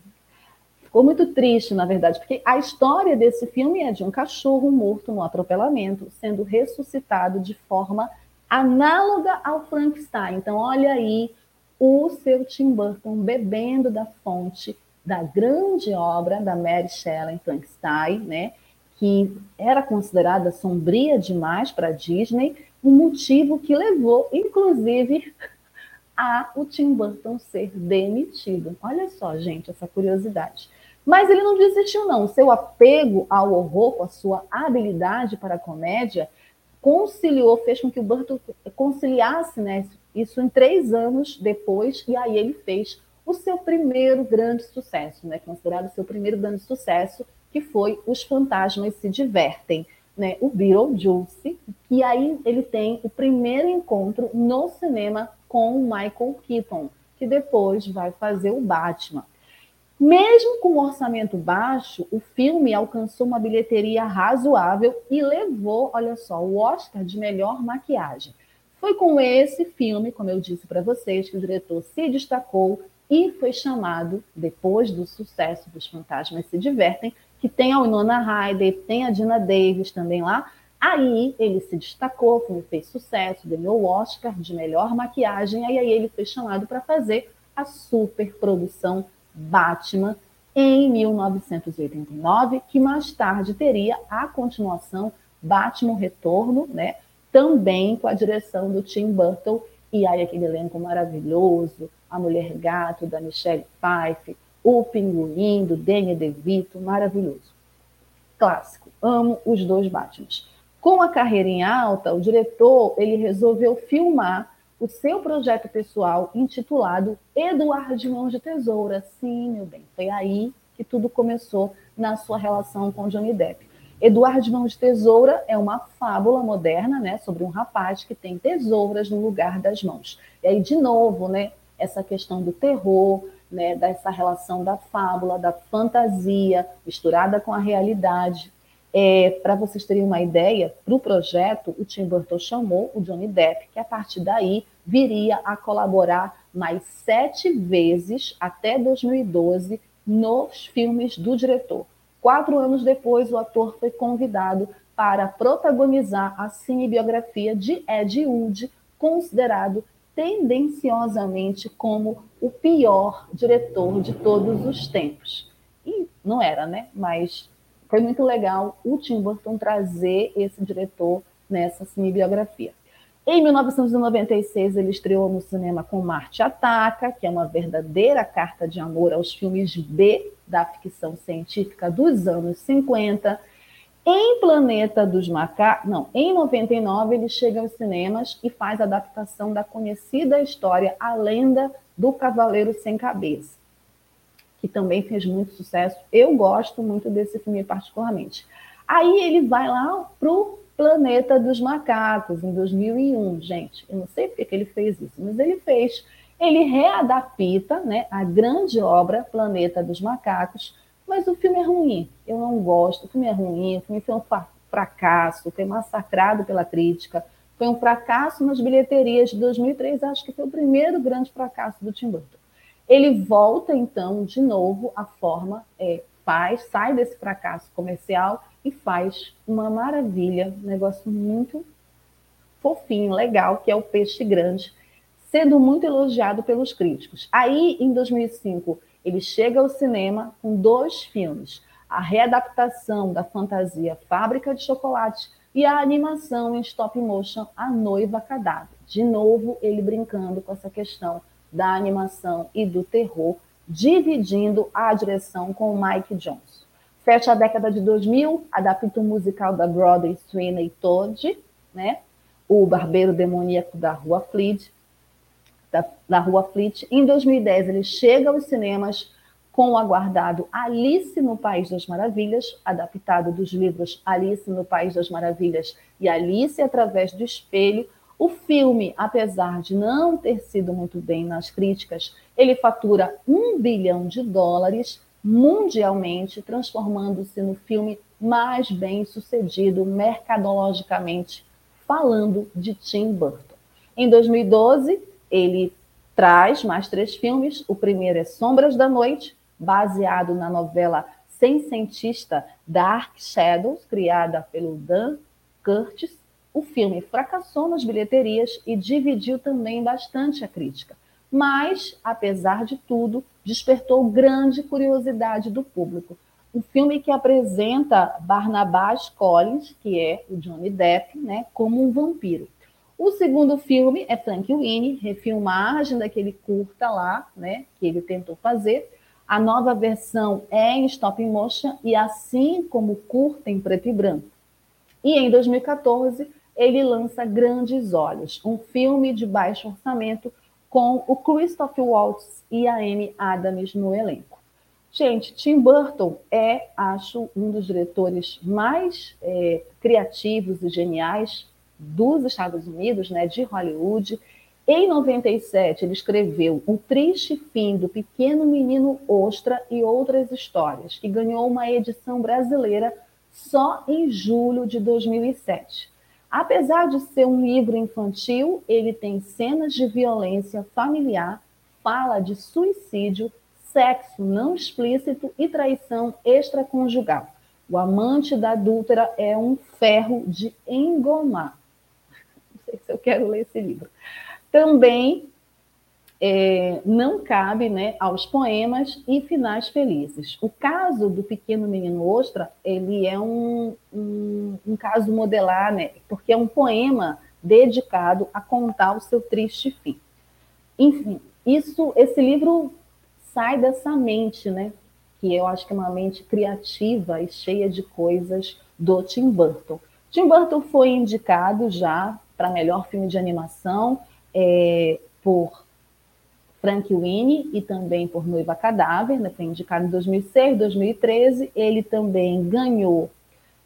Ficou muito triste, na verdade, porque a história desse filme é de um cachorro morto no atropelamento, sendo ressuscitado de forma análoga ao Frankenstein. Então, olha aí o seu Tim Burton bebendo da fonte da grande obra da Mary Shelley Frankenstein, né? que era considerada sombria demais para Disney, um motivo que levou, inclusive, a o Tim Burton ser demitido. Olha só, gente, essa curiosidade. Mas ele não desistiu, não. Seu apego ao horror, com a sua habilidade para a comédia, conciliou, fez com que o Burton conciliasse né, isso em três anos depois, e aí ele fez o seu primeiro grande sucesso, né, considerado o seu primeiro grande sucesso, que foi Os Fantasmas Se Divertem, né, o Beetlejuice, que aí ele tem o primeiro encontro no cinema com o Michael Keaton, que depois vai fazer o Batman. Mesmo com um orçamento baixo, o filme alcançou uma bilheteria razoável e levou, olha só, o Oscar de melhor maquiagem. Foi com esse filme, como eu disse para vocês, que o diretor se destacou e foi chamado, depois do sucesso dos Fantasmas Se Divertem, que tem a Winona Ryder, tem a Dina Davis também lá. Aí ele se destacou, o fez sucesso, ganhou o Oscar de melhor maquiagem, e aí ele foi chamado para fazer a superprodução Batman em 1989, que mais tarde teria a continuação Batman Retorno, né? Também com a direção do Tim Burton e aí aquele elenco maravilhoso, a Mulher Gato da Michelle Pfeiffer, o Pinguim, do Danny DeVito, maravilhoso. Clássico, amo os dois Batmans. Com a carreira em alta, o diretor ele resolveu filmar o seu projeto pessoal intitulado Eduardo de Mãos de Tesoura. Sim, meu bem, foi aí que tudo começou na sua relação com Johnny Depp. Eduardo de Mãos de Tesoura é uma fábula moderna, né, sobre um rapaz que tem tesouras no lugar das mãos. E aí, de novo, né, essa questão do terror, né, dessa relação da fábula, da fantasia, misturada com a realidade. É, Para vocês terem uma ideia, para o projeto, o Tim Burton chamou o Johnny Depp, que a partir daí viria a colaborar mais sete vezes até 2012 nos filmes do diretor. Quatro anos depois, o ator foi convidado para protagonizar a cinebiografia de Ed Wood, considerado tendenciosamente como o pior diretor de todos os tempos. E não era, né? Mas foi muito legal o Tim Burton trazer esse diretor nessa cinebiografia. Em 1996, ele estreou no cinema com Marte Ataca, que é uma verdadeira carta de amor aos filmes B da ficção científica dos anos 50. Em Planeta dos Macacos, não, em 99 ele chega aos cinemas e faz a adaptação da conhecida história A Lenda do Cavaleiro Sem Cabeça, que também fez muito sucesso. Eu gosto muito desse filme particularmente. Aí ele vai lá pro Planeta dos Macacos em 2001, gente. Eu não sei porque que ele fez isso, mas ele fez. Ele readapta, né, a grande obra Planeta dos Macacos mas o filme é ruim, eu não gosto, o filme é ruim, o filme foi um fracasso, foi massacrado pela crítica, foi um fracasso nas bilheterias de 2003, acho que foi o primeiro grande fracasso do Tim Burton. Ele volta, então, de novo, a forma, é, faz, sai desse fracasso comercial e faz uma maravilha, um negócio muito fofinho, legal, que é o Peixe Grande, sendo muito elogiado pelos críticos. Aí, em 2005, ele chega ao cinema com dois filmes: a readaptação da fantasia Fábrica de Chocolate e a animação em stop motion A Noiva Cadáver. De novo, ele brincando com essa questão da animação e do terror, dividindo a direção com Mike Jones. Fecha a década de 2000, adapta o musical da Broadway Sweeney Todd, né? O Barbeiro Demoníaco da Rua Fleet, da, da Rua Fleet. Em 2010, ele chega aos cinemas com o aguardado Alice no País das Maravilhas, adaptado dos livros Alice no País das Maravilhas e Alice através do Espelho, O filme, apesar de não ter sido muito bem nas críticas, ele fatura um bilhão de dólares mundialmente, transformando-se no filme mais bem sucedido mercadologicamente falando de Tim Burton. Em 2012, ele traz mais três filmes. O primeiro é Sombras da Noite, baseado na novela Cientista Dark Shadows, criada pelo Dan Curtis. O filme fracassou nas bilheterias e dividiu também bastante a crítica. Mas, apesar de tudo, despertou grande curiosidade do público. Um filme que apresenta Barnabas Collins, que é o Johnny Depp, né, como um vampiro. O segundo filme é Frank Winnie, refilmagem daquele curta lá, né, que ele tentou fazer. A nova versão é em stop motion e assim como curta em preto e branco. E em 2014 ele lança Grandes Olhos, um filme de baixo orçamento com o Christoph Waltz e a Amy Adams no elenco. Gente, Tim Burton é, acho, um dos diretores mais é, criativos e geniais dos Estados Unidos, né, de Hollywood. Em 97, ele escreveu O Triste Fim do Pequeno Menino Ostra e Outras Histórias, que ganhou uma edição brasileira só em julho de 2007. Apesar de ser um livro infantil, ele tem cenas de violência familiar, fala de suicídio, sexo não explícito e traição extraconjugal. O amante da adúltera é um ferro de engomar sei se eu quero ler esse livro. Também é, não cabe né, aos poemas e finais felizes. O caso do pequeno menino Ostra, ele é um, um, um caso modelar, né, porque é um poema dedicado a contar o seu triste fim. Enfim, isso, esse livro sai dessa mente, né, que eu acho que é uma mente criativa e cheia de coisas do Tim Burton. Tim Burton foi indicado já para melhor filme de animação é, por Frank Winnie e também por Noiva Cadáver, né, foi indicado em 2006, 2013. Ele também ganhou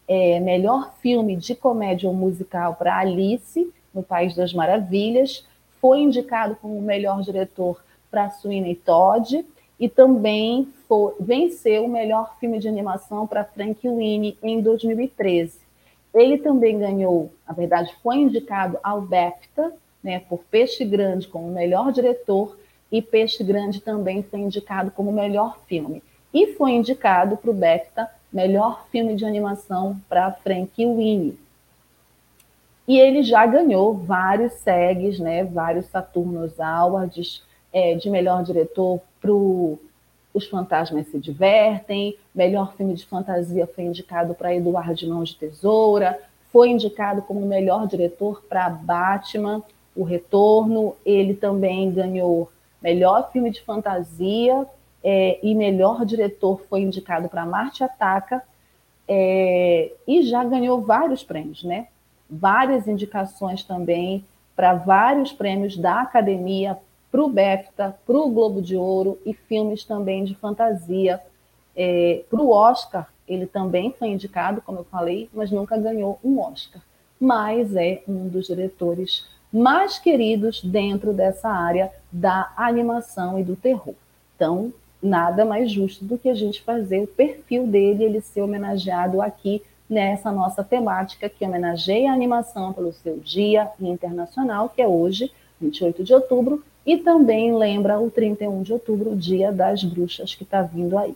é, melhor filme de comédia ou musical para Alice, no País das Maravilhas. Foi indicado como melhor diretor para Sweeney Todd e também foi, venceu o melhor filme de animação para Frank Winnie em 2013. Ele também ganhou, na verdade, foi indicado ao BAFTA, né, por Peixe Grande como melhor diretor, e Peixe Grande também foi indicado como melhor filme. E foi indicado para o BAFTA melhor filme de animação para Frank Winnie. E ele já ganhou vários SEGs, né, vários Saturnos Awards é, de melhor diretor para os Fantasmas se Divertem, melhor filme de fantasia foi indicado para Eduardo de Mãos de Tesoura, foi indicado como melhor diretor para Batman, O Retorno, ele também ganhou melhor filme de fantasia é, e melhor diretor foi indicado para Marte Ataca, é, e já ganhou vários prêmios, né? Várias indicações também para vários prêmios da Academia para o BEFTA, para o Globo de Ouro e filmes também de fantasia. É, para o Oscar, ele também foi indicado, como eu falei, mas nunca ganhou um Oscar. Mas é um dos diretores mais queridos dentro dessa área da animação e do terror. Então, nada mais justo do que a gente fazer o perfil dele, ele ser homenageado aqui nessa nossa temática que homenageia a animação pelo seu Dia Internacional, que é hoje, 28 de outubro, e também lembra o 31 de outubro, o Dia das Bruxas, que está vindo aí.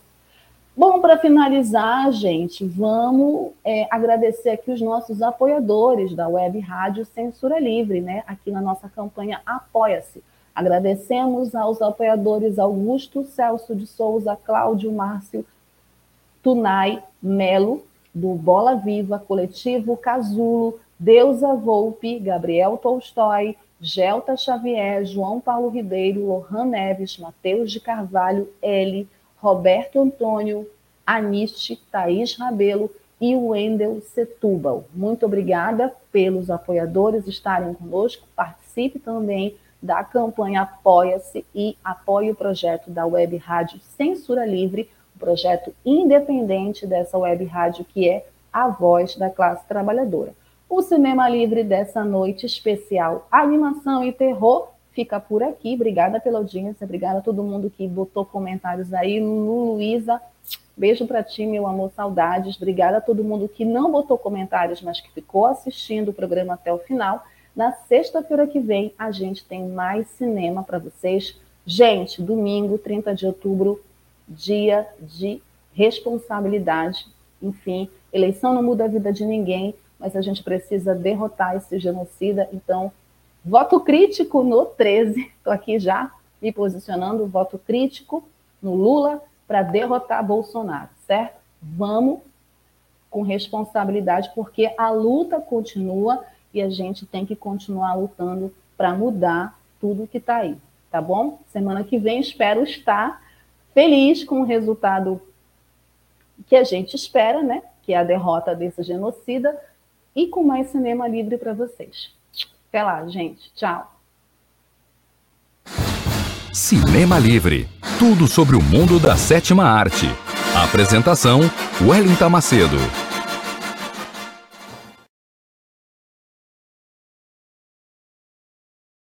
Bom, para finalizar, gente, vamos é, agradecer aqui os nossos apoiadores da Web Rádio Censura Livre, né? Aqui na nossa campanha Apoia-se. Agradecemos aos apoiadores Augusto Celso de Souza, Cláudio Márcio Tunai Melo, do Bola Viva, Coletivo Casulo, Deusa Volpe, Gabriel Tolstói, Gelta Xavier, João Paulo Ribeiro, Lohan Neves, Matheus de Carvalho, L, Roberto Antônio, Aniste, Thaís Rabelo e Wendel Setúbal. Muito obrigada pelos apoiadores estarem conosco. Participe também da campanha Apoia-se e apoie o projeto da Web Rádio Censura Livre, um projeto independente dessa web rádio que é a voz da classe trabalhadora. O Cinema Livre dessa noite especial, animação e terror, fica por aqui. Obrigada pela audiência, obrigada a todo mundo que botou comentários aí. Luísa, beijo para ti, meu amor, saudades. Obrigada a todo mundo que não botou comentários, mas que ficou assistindo o programa até o final. Na sexta-feira que vem, a gente tem mais cinema para vocês. Gente, domingo, 30 de outubro, dia de responsabilidade. Enfim, eleição não muda a vida de ninguém, mas a gente precisa derrotar esse genocida. Então, voto crítico no 13. Estou aqui já me posicionando, voto crítico no Lula para derrotar Bolsonaro, certo? Vamos com responsabilidade, porque a luta continua e a gente tem que continuar lutando para mudar tudo que está aí, tá bom? Semana que vem espero estar feliz com o resultado que a gente espera, né? Que é a derrota desse genocida e com mais cinema livre para vocês. Até lá, gente. Tchau. Cinema Livre. Tudo sobre o mundo da sétima arte. Apresentação: Wellington Macedo.